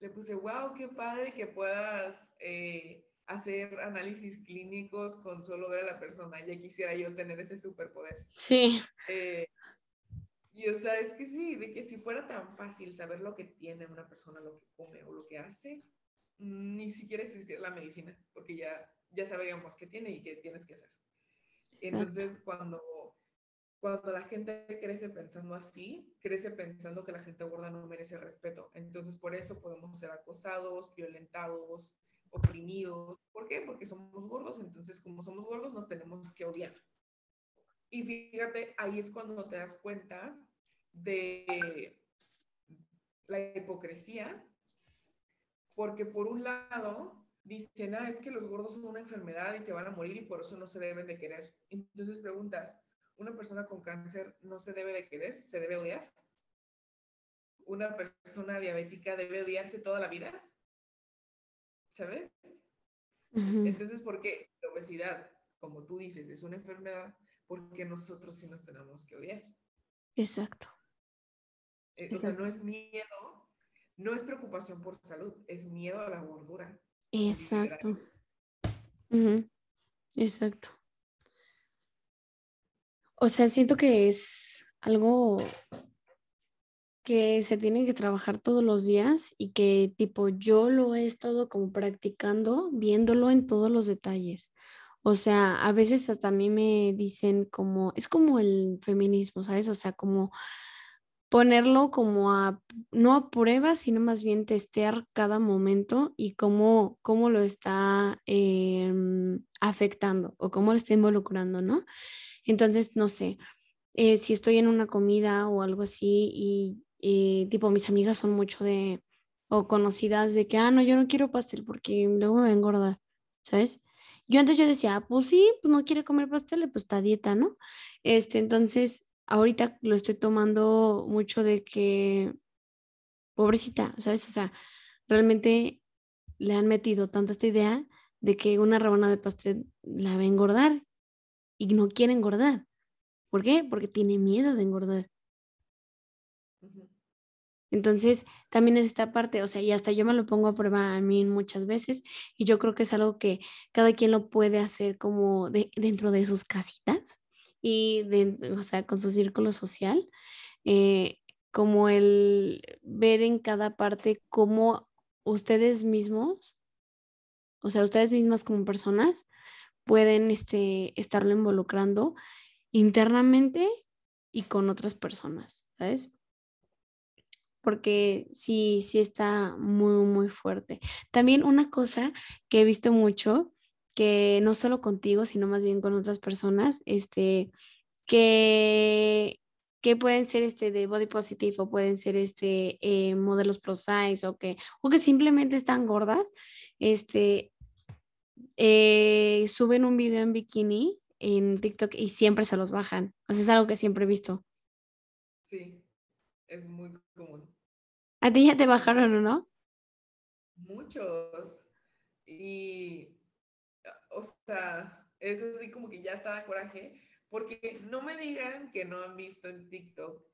le puse, wow, qué padre que puedas eh, hacer análisis clínicos con solo ver a la persona. Ya quisiera yo tener ese superpoder. Sí. Eh, y o sea, es que sí, de que si fuera tan fácil saber lo que tiene una persona, lo que come o lo que hace, ni siquiera existiera la medicina, porque ya, ya sabríamos qué tiene y qué tienes que hacer. Entonces, cuando, cuando la gente crece pensando así, crece pensando que la gente gorda no merece respeto. Entonces, por eso podemos ser acosados, violentados, oprimidos. ¿Por qué? Porque somos gordos. Entonces, como somos gordos, nos tenemos que odiar. Y fíjate, ahí es cuando te das cuenta de la hipocresía porque por un lado dicen, ah, es que los gordos son una enfermedad y se van a morir y por eso no se deben de querer. Entonces preguntas, ¿una persona con cáncer no se debe de querer? ¿Se debe odiar? ¿Una persona diabética debe odiarse toda la vida? ¿Sabes? Entonces, ¿por qué la obesidad, como tú dices, es una enfermedad? Porque nosotros sí nos tenemos que odiar. Exacto. Eh, o sea, no es miedo no es preocupación por salud, es miedo a la gordura. Exacto. Exacto. O sea, siento que es algo que se tiene que trabajar todos los días y que tipo yo lo he estado como practicando, viéndolo en todos los detalles. O sea, a veces hasta a mí me dicen como, es como el feminismo, ¿sabes? O sea, como ponerlo como a, no a prueba, sino más bien testear cada momento y cómo, cómo lo está em, afectando o cómo lo está involucrando, ¿no? Entonces, no sé, eh, si estoy en una comida o algo así y eh, tipo mis amigas son mucho de, o conocidas de que, ah, no, yo no quiero pastel porque luego me engorda, ¿sabes? Yo antes yo decía, ah, pues sí, pues no quiere comer pastel, pues está dieta, ¿no? Este, entonces, ahorita lo estoy tomando mucho de que, pobrecita, ¿sabes? O sea, realmente le han metido tanto esta idea de que una rebanada de pastel la va a engordar y no quiere engordar. ¿Por qué? Porque tiene miedo de engordar. Entonces, también es esta parte, o sea, y hasta yo me lo pongo a prueba a mí muchas veces, y yo creo que es algo que cada quien lo puede hacer como de, dentro de sus casitas y, o sea, con su círculo social, eh, como el ver en cada parte cómo ustedes mismos, o sea, ustedes mismas como personas, pueden este, estarlo involucrando internamente y con otras personas, ¿sabes? Porque sí, sí está muy, muy fuerte. También una cosa que he visto mucho, que no solo contigo, sino más bien con otras personas, este, que que pueden ser este de body positive o pueden ser este eh, modelos plus size o que, o que simplemente están gordas, este, eh, suben un video en bikini en TikTok y siempre se los bajan. O sea, es algo que siempre he visto. Sí, es muy común. ¿A ti ya te bajaron o no? Muchos. Y, o sea, es así como que ya está de coraje porque no me digan que no han visto en TikTok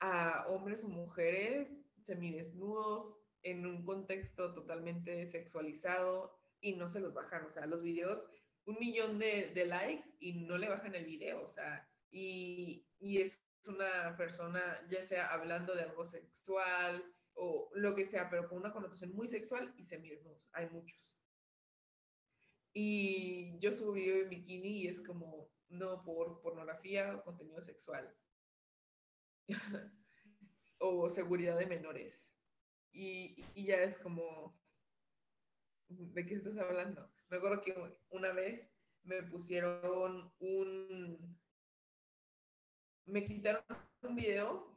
a hombres o mujeres semidesnudos en un contexto totalmente sexualizado y no se los bajan. O sea, los videos, un millón de, likes y no le bajan el video. O sea, y, y es una persona, ya sea hablando de algo sexual o lo que sea, pero con una connotación muy sexual y semidesnudos. Hay muchos. Y yo video en bikini y es como, no por pornografía o contenido sexual o seguridad de menores. Y, y, ya es como, ¿de qué estás hablando? Me acuerdo que una vez me pusieron un, me quitaron un video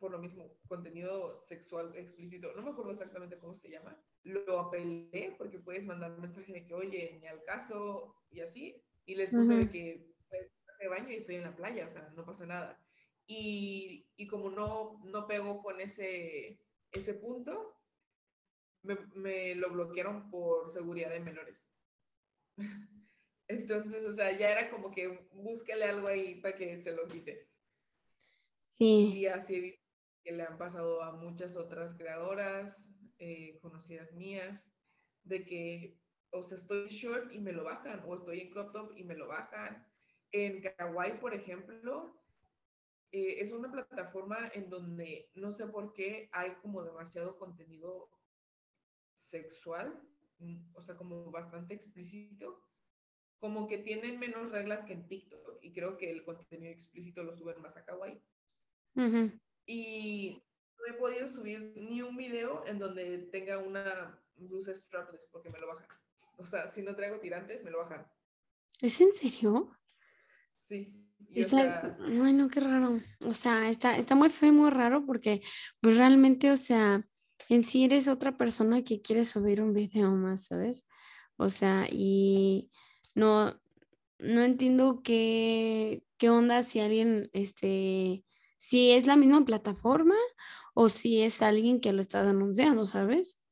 por lo mismo, contenido sexual explícito, no me acuerdo exactamente cómo se llama, lo apelé porque puedes mandar un mensaje de que, oye, ni al caso y así, y les puse de que me baño y estoy en la playa, o sea, no pasa nada. Y, y como no, no pego con ese, ese punto, me, me, lo bloquearon por seguridad de menores. Entonces, o sea, ya era como que búscale algo ahí para que se lo quites. Sí. Y así he visto que le han pasado a muchas otras creadoras, eh, conocidas mías, de que, o sea, estoy short y me lo bajan, o estoy en crop top y me lo bajan, en Kawaii, por ejemplo, eh, es una plataforma en donde no sé por qué hay como demasiado contenido sexual, mm, o sea, como bastante explícito, como que tienen menos reglas que en TikTok y creo que el contenido explícito lo suben más a Kawaii. Y no he podido subir ni un video en donde tenga una blusa strapless porque me lo bajan. O sea, si no traigo tirantes, me lo bajan. ¿Es en serio? Sí. Bueno, qué raro. O sea, está, está muy feo y muy raro porque pues realmente, o sea, en sí eres otra persona que quiere subir un video más, ¿sabes? O sea, y no, no entiendo qué, qué onda si alguien, este, si es la misma plataforma o si es alguien que lo está denunciando, ¿sabes?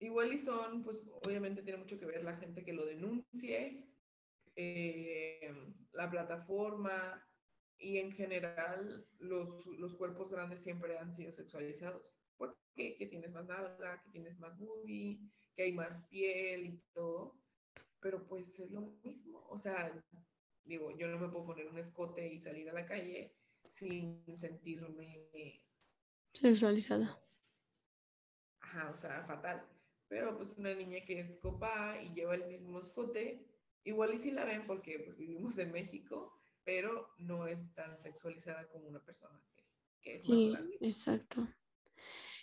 Igual y son, pues obviamente tiene mucho que ver la gente que lo denuncie, eh, la plataforma y en general los, los, cuerpos grandes siempre han sido sexualizados. porque Que tienes más nalga, que tienes más boobie, que hay más piel y todo. Pero pues es lo mismo. O sea, digo, yo no me puedo poner un escote y salir a la calle sin sentirme sexualizada. Ajá, o sea, fatal. Pero pues una niña que es copa y lleva el mismo escote, Igual y sí la ven porque pues, vivimos en México, pero no es tan sexualizada como una persona que, es sí, más grande. Exacto.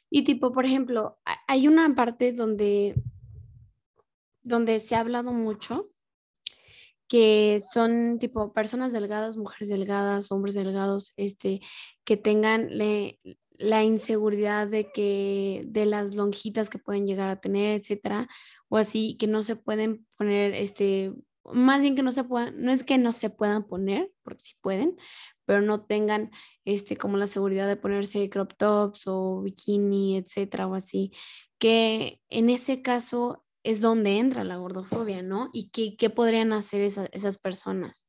Y tipo, por ejemplo, hay una parte donde, donde se ha hablado mucho que son tipo personas delgadas, mujeres delgadas, hombres delgados, este, que tengan la inseguridad de que de las lonjitas que pueden llegar a tener, etcétera, o así que no se pueden poner este más bien que no se puedan, no es que no se puedan poner, porque sí pueden, pero no tengan este como la seguridad de ponerse crop tops o bikini, etcétera, o así, que en ese caso es donde entra la gordofobia, ¿no? Y qué, qué podrían hacer esas personas.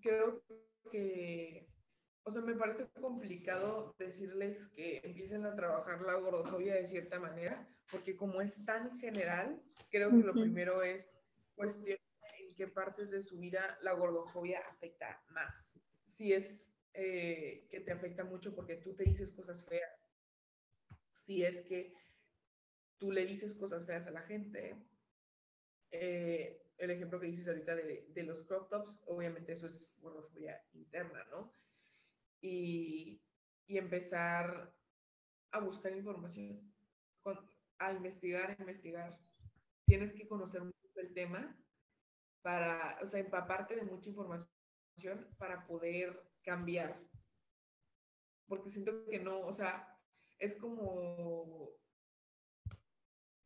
Creo que, o sea, me parece complicado decirles que empiecen a trabajar la gordofobia de cierta manera, porque como es tan general, creo que lo primero es cuestionar en qué partes de su vida la gordofobia afecta más. Si es eh, que te afecta mucho porque tú te dices cosas feas, si es que tú le dices cosas feas a la gente. Eh, el ejemplo que dices ahorita de, de, los crop tops, obviamente eso es gordofobia interna, ¿no? Y, y empezar a buscar información, a investigar, a investigar. Tienes que conocer mucho el tema para, o sea, empaparte de mucha información para poder cambiar. Porque siento que no, o sea, es como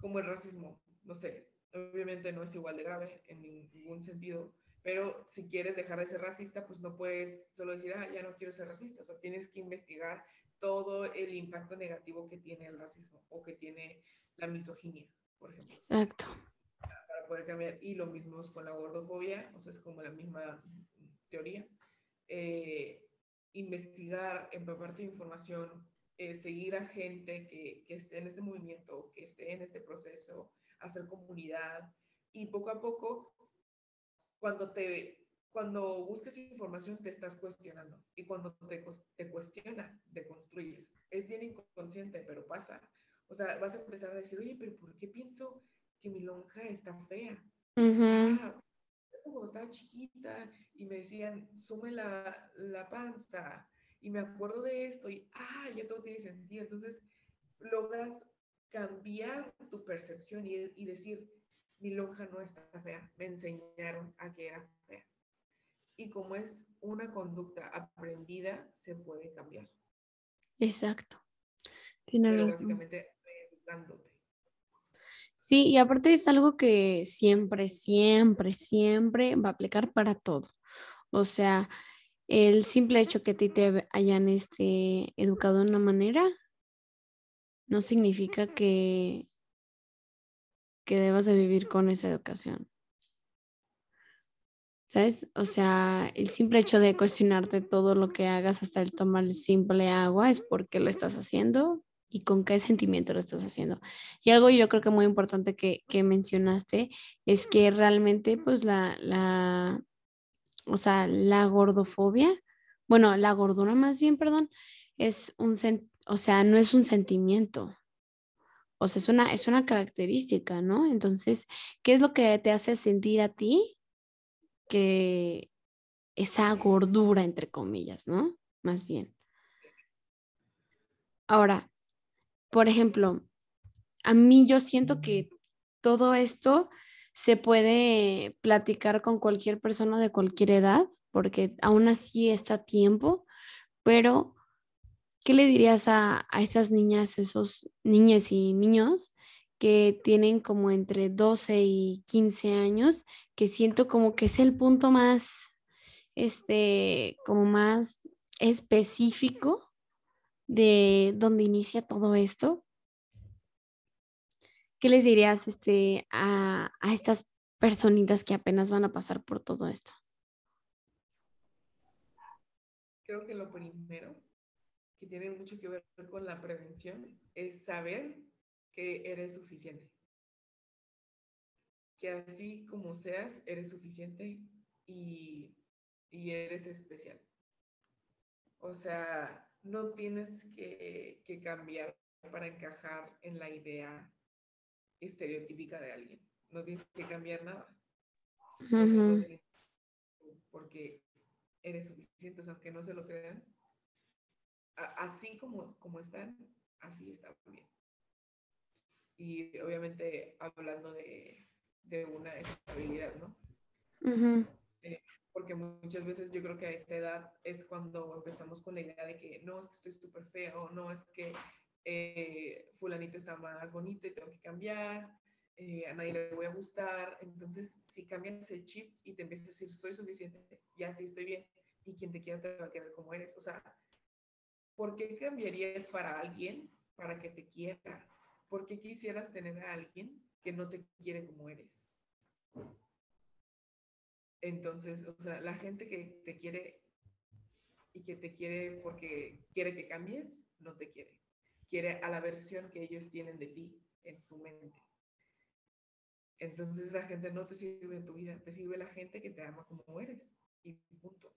como el racismo, no sé, obviamente no es igual de grave en ningún sentido, pero si quieres dejar de ser racista, pues no puedes solo decir, ah, ya no quiero ser racista, o sea, tienes que investigar todo el impacto negativo que tiene el racismo o que tiene la misoginia, por ejemplo. Exacto. Para poder cambiar. Y lo mismo es con la gordofobia, o sea, es como la misma teoría. Eh, investigar, empaparte de información, eh, seguir a gente que, que, esté en este movimiento, que esté en este proceso, hacer comunidad y poco a poco, cuando te cuando busques información te estás cuestionando y cuando te, te cuestionas, te construyes. Es bien inconsciente, pero pasa. O sea, vas a empezar a decir, oye, pero ¿por qué pienso que mi lonja está fea? ah, cuando estaba chiquita y me decían, sume la, la panza, y me acuerdo de esto y, ah, ya todo tiene sentido. Entonces, logras cambiar tu percepción y, y decir, mi lonja no está fea, me enseñaron a que era fea. Y como es una conducta aprendida, se puede cambiar. Exacto. Tienes Pero básicamente educándote. Sí, y aparte es algo que siempre, siempre, siempre va a aplicar para todo. O sea, el simple hecho que a ti te hayan este, educado de una manera no significa que, que debas de vivir con esa educación. ¿Sabes? O sea, el simple hecho de cuestionarte todo lo que hagas hasta el tomar el simple agua es porque lo estás haciendo y con qué sentimiento lo estás haciendo. Y algo yo creo que muy importante que, que mencionaste es que realmente pues la, la, o sea, la gordofobia, bueno, la gordura más bien, perdón, es un, o sea, no es un sentimiento. O sea, es una, es una característica, ¿no? Entonces, ¿qué es lo que te hace sentir a ti que esa gordura, entre comillas, ¿no? Más bien. Ahora, por ejemplo, a mí yo siento que todo esto se puede platicar con cualquier persona de cualquier edad, porque aún así está a tiempo, pero ¿qué le dirías a, esas niñas, esos niñas y niños que tienen como entre 12 y 15 años, que siento como que es el punto más, este, como más específico de donde inicia todo esto? ¿Qué les dirías este, a, estas personitas que apenas van a pasar por todo esto? Creo que lo primero, que tiene mucho que ver con la prevención, es saber que eres suficiente. Que así como seas, eres suficiente y, eres especial. O sea, no tienes que cambiar para encajar en la idea estereotípica de alguien. No tienes que cambiar nada. Porque eres suficiente, aunque no se lo crean. así como, como están, así está bien. Y obviamente hablando de, de una estabilidad Eh, porque muchas veces yo creo que a esta edad es cuando empezamos con la idea de que no, es que estoy súper feo, no, es que eh, fulanito está más bonito y tengo que cambiar, eh, a nadie le voy a gustar. Entonces, si cambias el chip y te empiezas a decir, soy suficiente, ya sí estoy bien, y quien te quiera te va a querer como eres. O sea, ¿por qué cambiarías para alguien para que te quiera? ¿Por qué quisieras tener a alguien que no te quiere como eres? Entonces, o sea, la gente que te quiere y que te quiere porque quiere que cambies, no te quiere. Quiere a la versión que ellos tienen de ti en su mente. Entonces la gente no te sirve en tu vida, te sirve la gente que te ama como eres y punto.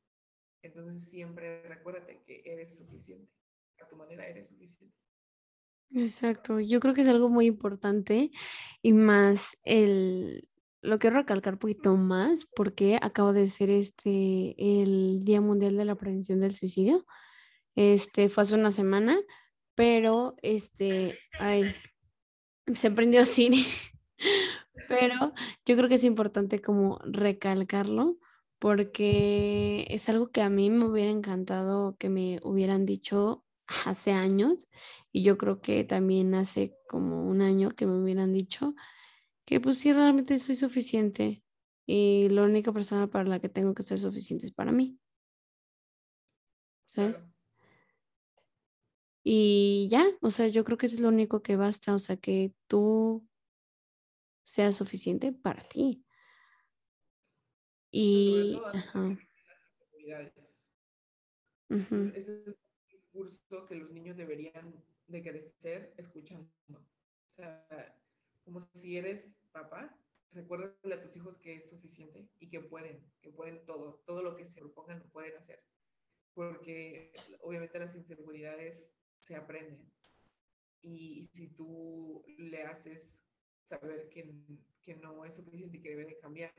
Entonces siempre recuérdate que eres suficiente, a tu manera eres suficiente. Exacto, yo creo que es algo muy importante y más el, lo quiero recalcar un poquito más porque acaba de ser este el Día Mundial de la Prevención del Suicidio. Este fue hace una semana, pero este, ay, se prendió cine. Pero yo creo que es importante como recalcarlo porque es algo que a mí me hubiera encantado que me hubieran dicho hace años y yo creo que también hace como un año que me hubieran dicho que pues sí realmente soy suficiente y la única persona para la que tengo que ser suficiente es para mí. ¿Sabes? Y ya, o sea, yo creo que eso es lo único que basta, o sea, que tú sea suficiente para ti. Y... Ese, es el discurso que los niños deberían de crecer escuchando. O sea, como si eres papá, recuérdale a tus hijos que es suficiente y que pueden, que pueden todo, todo lo que se propongan lo pueden hacer. Porque obviamente las inseguridades se aprenden. Y si tú le haces saber que, que no es suficiente y que debe de cambiar.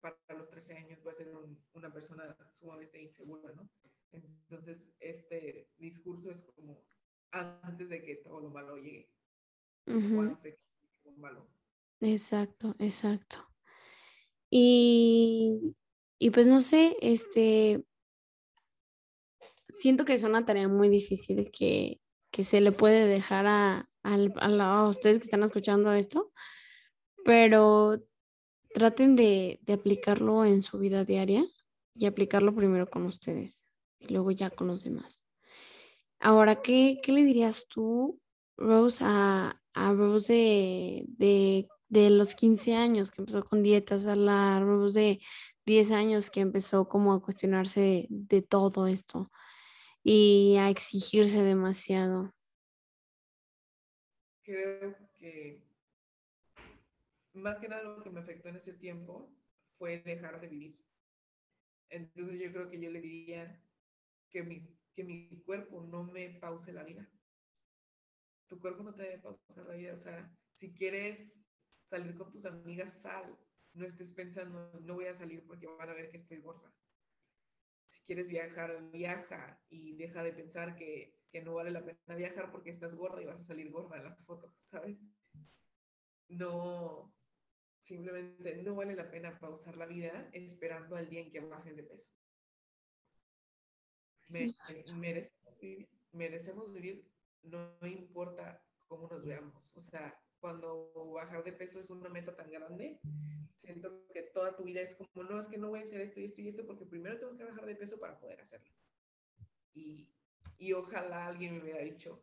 Para los 13 años va a ser una persona sumamente insegura, ¿no? Entonces, este discurso es como antes de que todo lo malo llegue. malo. Exacto, exacto. Y, y pues no sé, este, siento que es una tarea muy difícil que, que se le puede dejar a, a, ustedes que están escuchando esto, pero traten de, aplicarlo en su vida diaria y aplicarlo primero con ustedes y luego ya con los demás. Ahora, ¿qué, le dirías tú, Rose, a, Rose de, de, los 15 años que empezó con dietas, a la Rose de 10 años que empezó como a cuestionarse de todo esto y a exigirse demasiado? creo que más que nada lo que me afectó en ese tiempo fue dejar de vivir. Entonces yo creo que yo le diría que mi, que mi cuerpo no me pause la vida. Tu cuerpo no te debe pausar la vida. O sea, si quieres salir con tus amigas, sal. No estés pensando, no voy a salir porque van a ver que estoy gorda. Si quieres viajar, viaja y deja de pensar que que no vale la pena viajar porque estás gorda y vas a salir gorda en las fotos, ¿sabes? No, simplemente no vale la pena pausar la vida esperando al día en que bajes de peso. merecemos, vivir, merecemos vivir, no importa cómo nos veamos. O sea, cuando bajar de peso es una meta tan grande, siento que toda tu vida es como, no, es que no voy a hacer esto y esto y esto porque primero tengo que bajar de peso para poder hacerlo. Y y ojalá alguien me hubiera dicho,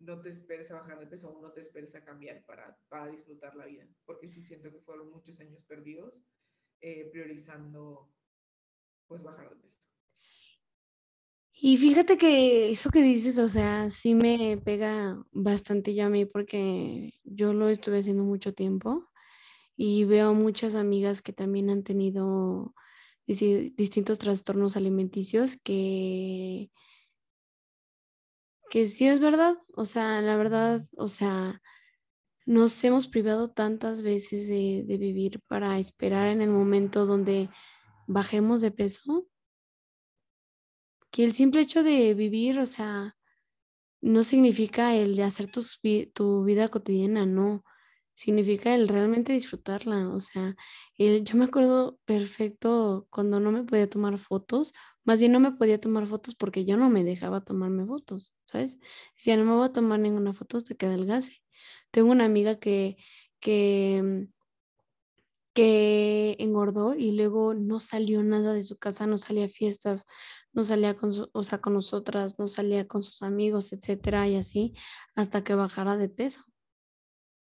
no te esperes a bajar de peso no te esperes a cambiar para, para disfrutar la vida, porque sí siento que fueron muchos años perdidos eh, priorizando pues bajar de peso. Y fíjate que eso que dices, o sea, sí me pega bastante ya a mí porque yo lo estuve haciendo mucho tiempo y veo muchas amigas que también han tenido distintos trastornos alimenticios que que sí es verdad, o sea, la verdad, o sea, nos hemos privado tantas veces de, vivir para esperar en el momento donde bajemos de peso, que el simple hecho de vivir, o sea, no significa el de hacer tu vida cotidiana, no, significa el realmente disfrutarla. O sea, el, yo me acuerdo perfecto cuando no me podía tomar fotos, más bien no me podía tomar fotos porque yo no me dejaba tomarme fotos, ¿sabes? Decía, no me voy a tomar ninguna foto hasta que adelgace. Tengo una amiga que, que, que engordó y luego no salió nada de su casa, no salía a fiestas, no salía con, o sea, con nosotras, no salía con sus amigos, etcétera, y así, hasta que bajara de peso.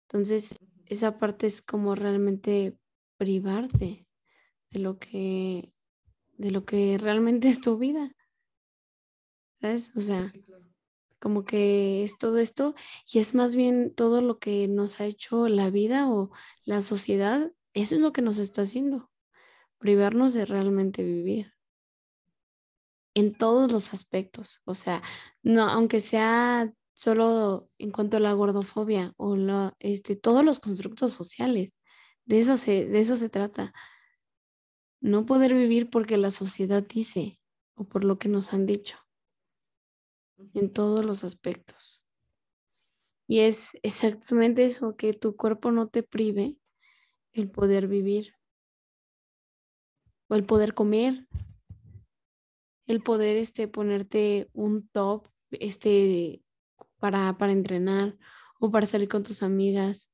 Entonces, esa parte es como realmente privarte de lo que, de lo que realmente es tu vida. ¿Sabes? O sea, como que es todo esto y es más bien todo lo que nos ha hecho la vida o la sociedad, eso es lo que nos está haciendo, privarnos de realmente vivir en todos los aspectos, o sea, no, aunque sea solo en cuanto a la gordofobia o la, este, todos los constructos sociales. De eso, se, de eso se trata. No poder vivir porque la sociedad dice o por lo que nos han dicho. En todos los aspectos. Y es exactamente eso, que tu cuerpo no te prive el poder vivir. O el poder comer. El poder este, ponerte un top este, para, entrenar o para salir con tus amigas.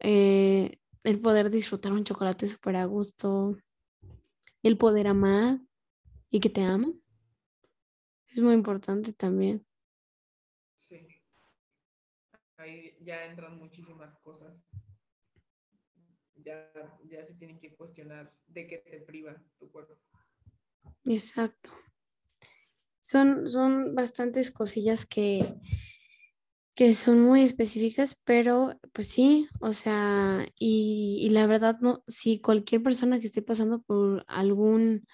Eh, el poder disfrutar un chocolate súper a gusto. El poder amar y que te aman. Es muy importante también. Sí. Ahí ya entran muchísimas cosas. Ya, ya se tienen que cuestionar de qué te priva tu cuerpo. Exacto son, son bastantes cosillas que, que son muy específicas, pero pues sí, o sea, y, la verdad, no, si cualquier persona que esté pasando por algún,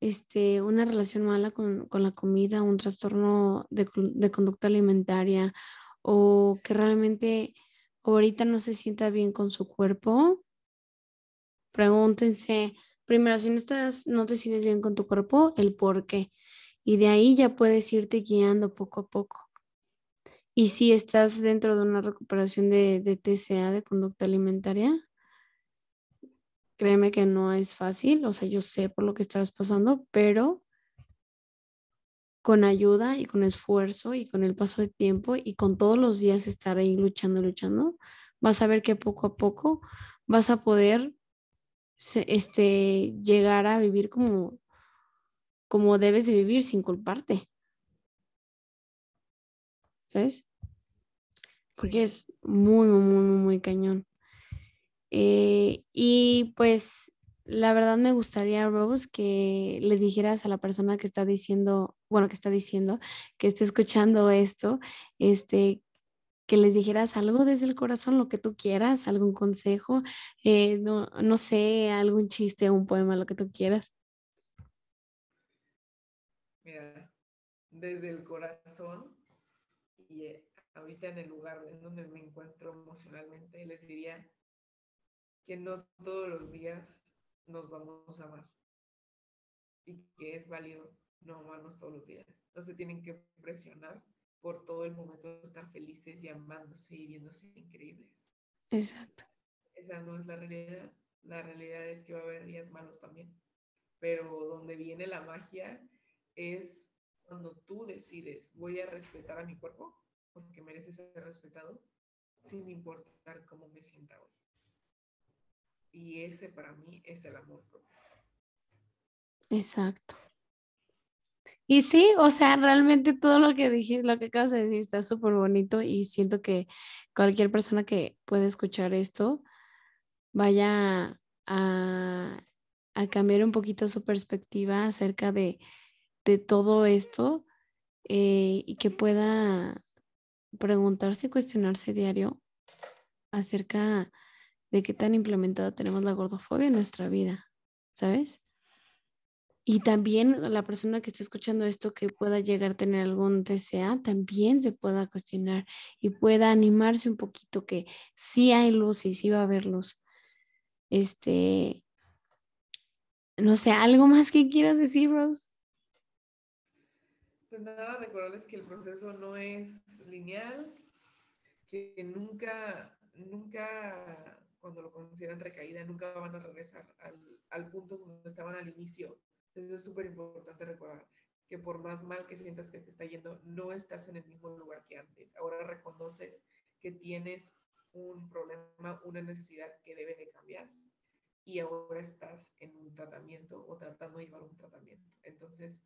este, una relación mala con, la comida, un trastorno de, de, conducta alimentaria o que realmente ahorita no se sienta bien con su cuerpo, pregúntense, primero, si no estás, no te sientes bien con tu cuerpo, el por qué y de ahí ya puedes irte guiando poco a poco. Y si estás dentro de una recuperación de, de TCA, de conducta alimentaria, créeme que no es fácil, o sea, yo sé por lo que estás pasando, pero con ayuda y con esfuerzo y con el paso de tiempo y con todos los días estar ahí luchando, luchando, vas a ver que poco a poco vas a poder este, llegar a vivir como como debes de vivir sin culparte. ¿Sabes? Porque es muy, muy, muy, muy cañón. Eh, y pues la verdad me gustaría, Rose, que le dijeras a la persona que está diciendo, bueno, que está diciendo, que esté escuchando esto, este, que les dijeras algo desde el corazón, lo que tú quieras, algún consejo, eh, no, no sé, algún chiste, un poema, lo que tú quieras. Mira, desde el corazón y eh, ahorita en el lugar en donde me encuentro emocionalmente, les diría que no todos los días nos vamos a amar y que es válido no amarnos todos los días. No se tienen que presionar por todo el momento de estar felices y amándose y viéndose increíbles. Exacto. Esa no es la realidad. La realidad es que va a haber días malos también. Pero donde viene la magia es cuando tú decides, voy a respetar a mi cuerpo porque merece ser respetado, sin importar cómo me sienta hoy. Y ese para mí es el amor propio. Exacto. Y sí, o sea, realmente todo lo que dije, lo que acabas de decir está súper bonito y siento que cualquier persona que pueda escuchar esto vaya a, a cambiar un poquito su perspectiva acerca de de todo esto eh, y que pueda preguntarse y cuestionarse diario acerca de qué tan implementada tenemos la gordofobia en nuestra vida, ¿sabes? Y también la persona que esté escuchando esto que pueda llegar a tener algún TCA, también se pueda cuestionar y pueda animarse un poquito que sí hay luz y sí va a haber luz. Este, no sé, ¿algo más que quieras decir, Rose? Pues nada, recordarles que el proceso no es lineal, que nunca, nunca, cuando lo consideran recaída, nunca van a regresar al, punto donde estaban al inicio. Entonces es súper importante recordar que por más mal que sientas que te está yendo, no estás en el mismo lugar que antes. Ahora reconoces que tienes un problema, una necesidad que debe de cambiar y ahora estás en un tratamiento o tratando de llevar un tratamiento. Entonces,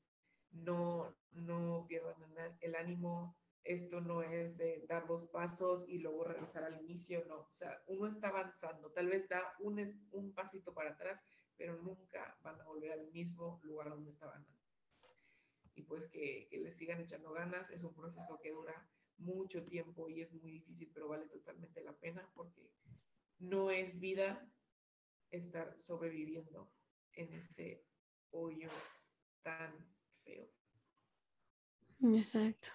no, no pierdan el ánimo. Esto no es de dar dos pasos y luego regresar al inicio, no. O sea, uno está avanzando, tal vez da un, un pasito para atrás, pero nunca van a volver al mismo lugar donde estaban Y pues que, que les sigan echando ganas, es un proceso que dura mucho tiempo y es muy difícil, pero vale totalmente la pena porque no es vida estar sobreviviendo en ese hoyo tan Exacto.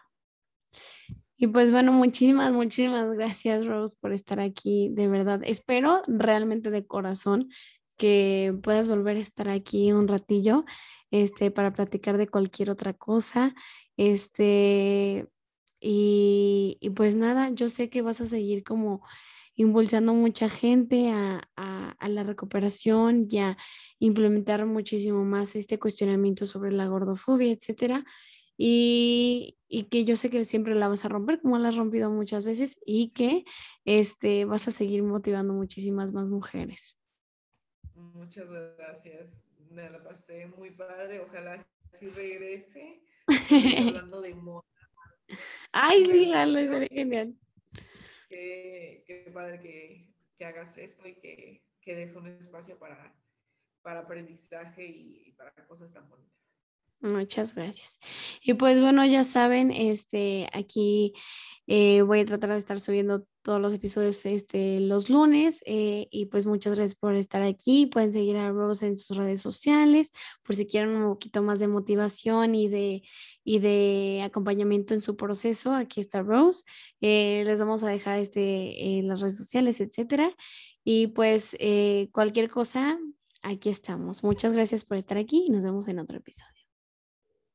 Y pues bueno, muchísimas, muchísimas gracias Rose por estar aquí, de verdad. Espero realmente de corazón que puedas volver a estar aquí un ratillo este, para platicar de cualquier otra cosa. Este, y, y pues nada, yo sé que vas a seguir como impulsando mucha gente a, la recuperación y a implementar muchísimo más este cuestionamiento sobre la gordofobia, etcétera. Y, que yo sé que siempre la vas a romper como la has rompido muchas veces y que este, vas a seguir motivando muchísimas más mujeres. Muchas gracias. Me la pasé muy padre. Ojalá sí regrese. hablando de moda. Ay, sí, Lalo, sería genial qué, padre que, que, hagas esto y que, que des un espacio para, para aprendizaje y para cosas tan bonitas. Muchas gracias. Y pues bueno, ya saben, este, aquí eh, voy a tratar de estar subiendo todos los episodios este, los lunes eh, y pues muchas gracias por estar aquí. Pueden seguir a Rose en sus redes sociales por si quieren un poquito más de motivación y de, y de acompañamiento en su proceso. Aquí está Rose. Eh, les vamos a dejar este, las redes sociales, etcétera. Y pues cualquier cosa, aquí estamos. Muchas gracias por estar aquí y nos vemos en otro episodio.